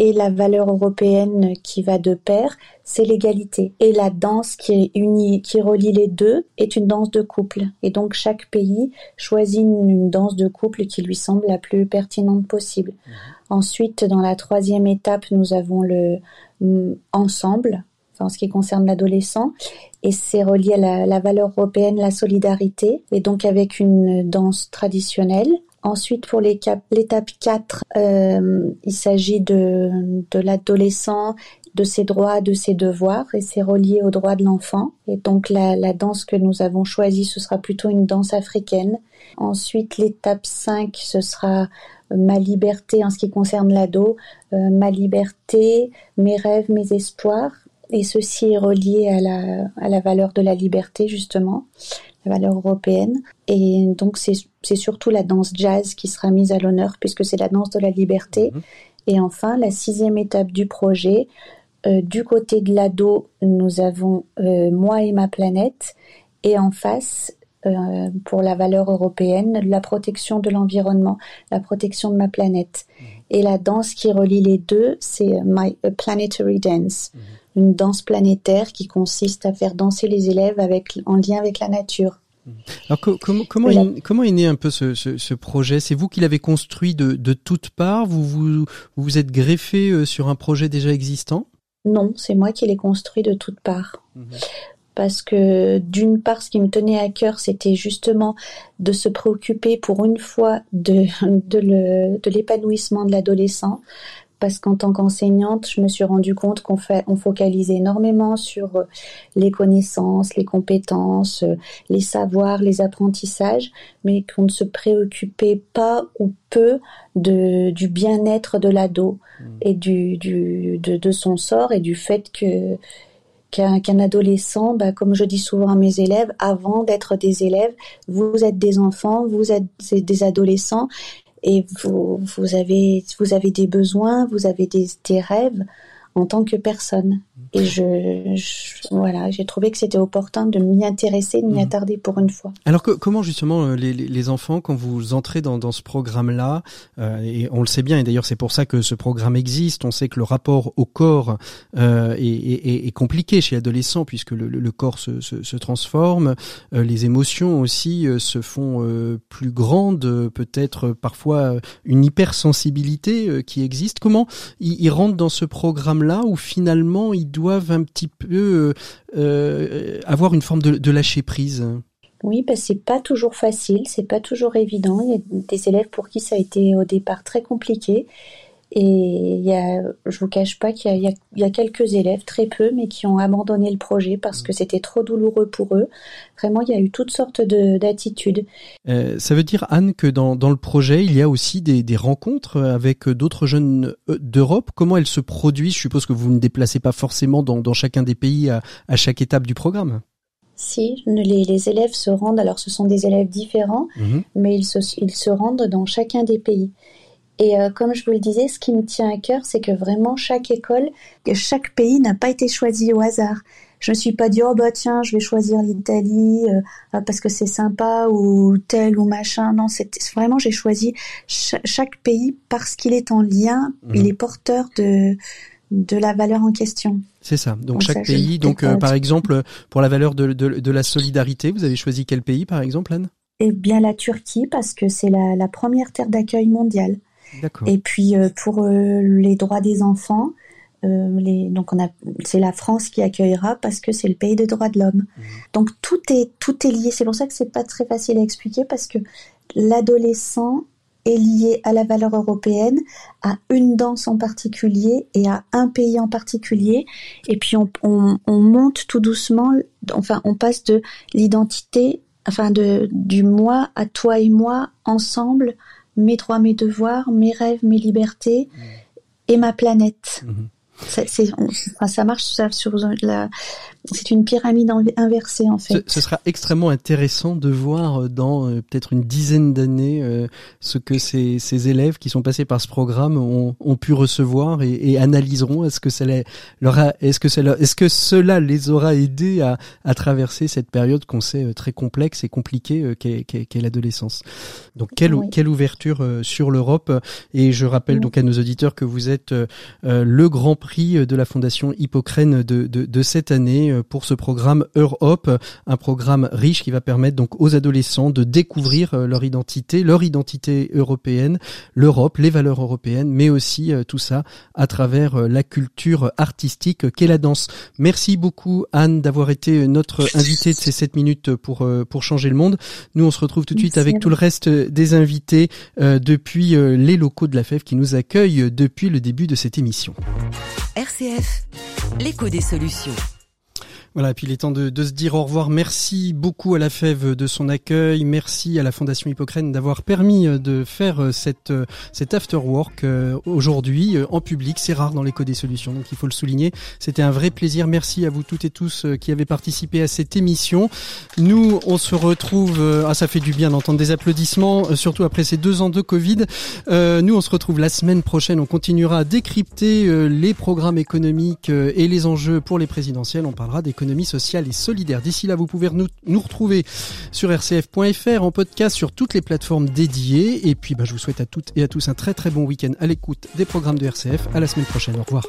et la valeur européenne qui va de pair, c'est l'égalité. Et la danse qui unit, qui relie les deux est une danse de couple. Et donc chaque pays choisit une, danse de couple qui lui semble la plus pertinente possible. Mhm. Ensuite, dans la troisième étape, nous avons le mm, ensemble, en ce qui concerne l'adolescent. Et c'est relié à la, valeur européenne, la solidarité, et donc avec une danse traditionnelle. Ensuite, pour l'étape 4, euh, il s'agit de, de l'adolescent, de ses droits, de ses devoirs, et c'est relié aux droits de l'enfant. Et donc la, la, danse que nous avons choisie, ce sera plutôt une danse africaine. Ensuite, l'étape 5, ce sera ma liberté en ce qui concerne l'ado, euh, ma liberté, mes rêves, mes espoirs et ceci est relié à la, à la valeur de la liberté, justement, la valeur européenne. Et donc, c'est surtout la danse jazz qui sera mise à l'honneur, puisque c'est la danse de la liberté. Mhm. Et enfin, la sixième étape du projet, euh, du côté de l'ado, nous avons euh, Moi et ma planète, et en face, euh, pour la valeur européenne, la protection de l'environnement, la protection de ma planète. Mhm. Et la danse qui relie les deux, c'est My Planetary Dance. Mhm une danse planétaire qui consiste à faire danser les élèves avec, en lien avec la nature. Alors comment, comment, est, comment est né un peu ce, ce, projet? C'est vous qui l'avez construit de, de toutes parts? Vous vous, vous êtes greffé euh, sur un projet déjà existant? Non, c'est moi qui l'ai construit de toutes parts. Mhm. Parce que d'une part, ce qui me tenait à cœur, c'était justement de se préoccuper pour une fois de, de l'épanouissement de l'adolescent, parce qu'en tant qu'enseignante, je me suis rendu compte qu'on fait, on focalisait énormément sur euh, les connaissances, les compétences, euh, les savoirs, les apprentissages, mais qu'on ne se préoccupait pas ou peu de, du bien-être de l'ado mmh. et du, du de, de, son sort et du fait que qu'un adolescent, bah, comme je dis souvent à mes élèves, avant d'être des élèves, vous êtes des enfants, vous êtes des adolescents et vous, vous, avez, vous avez des besoins, vous avez des, des rêves en tant que personne. Et je, voilà, j'ai trouvé que c'était opportun de m'y intéresser, de m'y mhm. attarder pour une fois. Alors que, comment justement euh, les, les, enfants, quand vous entrez dans, dans ce programme-là, euh, et on le sait bien, et d'ailleurs c'est pour ça que ce programme existe, on sait que le rapport au corps euh, est, est, est, compliqué chez l'adolescent puisque le, le, corps se, se, se transforme, euh, les émotions aussi se font plus grandes, peut-être parfois une hypersensibilité qui existe. Comment ils, ils rentrent dans ce programme-là où finalement ils doivent un petit peu euh, euh, avoir une forme de, lâcher prise. Oui, parce c'est pas toujours facile, c'est pas toujours évident. Il y a des élèves pour qui ça a été au départ très compliqué. Et il y a, je vous cache pas qu'il y, y, a quelques élèves, très peu, mais qui ont abandonné le projet parce que c'était trop douloureux pour eux. Vraiment, il y a eu toutes sortes d'attitudes. Euh, ça veut dire, Anne, que dans, dans, le projet, il y a aussi des, des rencontres avec d'autres jeunes euh, d'Europe. Comment elles se produisent? Je suppose que vous ne déplacez pas forcément dans, dans chacun des pays à, à chaque étape du programme. Si, les, les, élèves se rendent, alors ce sont des élèves différents, mmh mais ils se, ils se rendent dans chacun des pays. Et euh, comme je vous le disais, ce qui me tient à cœur, c'est que vraiment chaque école, chaque pays n'a pas été choisi au hasard. Je me suis pas dit oh bah tiens je vais choisir l'Italie euh, ah, parce que c'est sympa ou tel ou machin. Non, c'est vraiment j'ai choisi chaque pays parce qu'il est en lien, mmh. il est porteur de de la valeur en question. C'est ça. Donc, chaque pays. Donc euh, par exemple pour la valeur de, de, de, la solidarité, vous avez choisi quel pays par exemple Anne? Eh bien la Turquie parce que c'est la, la première terre d'accueil mondiale. Et puis euh, pour euh, les droits des enfants, euh, les, donc on a, c'est la France qui accueillera parce que c'est le pays des droits de l'homme. Mmh. Donc tout est tout est lié. C'est pour ça que c'est pas très facile à expliquer parce que l'adolescent est lié à la valeur européenne, à une danse en particulier et à un pays en particulier. Et puis on, on, on monte tout doucement, enfin on passe de l'identité, enfin de du moi à toi et moi ensemble mes droits, mes devoirs, mes rêves, mes libertés et ma planète. Mhm. ça marche sur la, c'est une pyramide inversée en fait. Ce, sera extrêmement intéressant de voir euh, dans euh, peut-être une dizaine d'années euh, ce que ces, ces, élèves qui sont passés par ce programme ont, ont pu recevoir et, et analyseront. Est-ce que ça leur a, est-ce que ça est-ce que cela les aura aidés à, à traverser cette période qu'on sait très complexe et compliquée qu'est, qu'est, l'adolescence? Donc quelle, quelle ouverture sur l'Europe? Et je rappelle donc à nos auditeurs que vous êtes le Grand Prix de la Fondation Hippocrène de, de, de cette année euh, pour ce programme Europe, un programme riche qui va permettre donc aux adolescents de découvrir euh, leur identité, leur identité européenne, l'Europe, les valeurs européennes, mais aussi euh, tout ça à travers la culture artistique qu'est la danse. Merci beaucoup Anne d'avoir été notre invitée de ces 7 minutes pour pour changer le monde. Nous on se retrouve tout de suite avec tout le reste des invités depuis les locaux de la FEF qui nous accueillent depuis le début de cette émission. RCF, l'écho des solutions. Voilà, et puis il est temps de, de, se dire au revoir. Merci beaucoup à la Fève de son accueil. Merci à la Fondation Hippocrène d'avoir permis euh, de faire euh, cette, euh, cet after work aujourd'hui en public. C'est rare dans l'écho des solutions, donc il faut le souligner. C'était un vrai plaisir. Merci à vous toutes et tous qui avez participé à cette émission. Nous, on se retrouve. Ah, ça fait du bien d'entendre des applaudissements, surtout après ces deux ans de Covid. nous, on se retrouve la semaine prochaine. On continuera à décrypter les programmes économiques et les enjeux pour les présidentielles. On parlera des économie sociale et solidaire. D'ici là, vous pouvez nous, nous retrouver sur rcf.fr, en podcast, sur toutes les plateformes dédiées. Et puis, bah, je vous souhaite à toutes et à tous un très très bon week-end à l'écoute des programmes de RCF. À la semaine prochaine. Au revoir.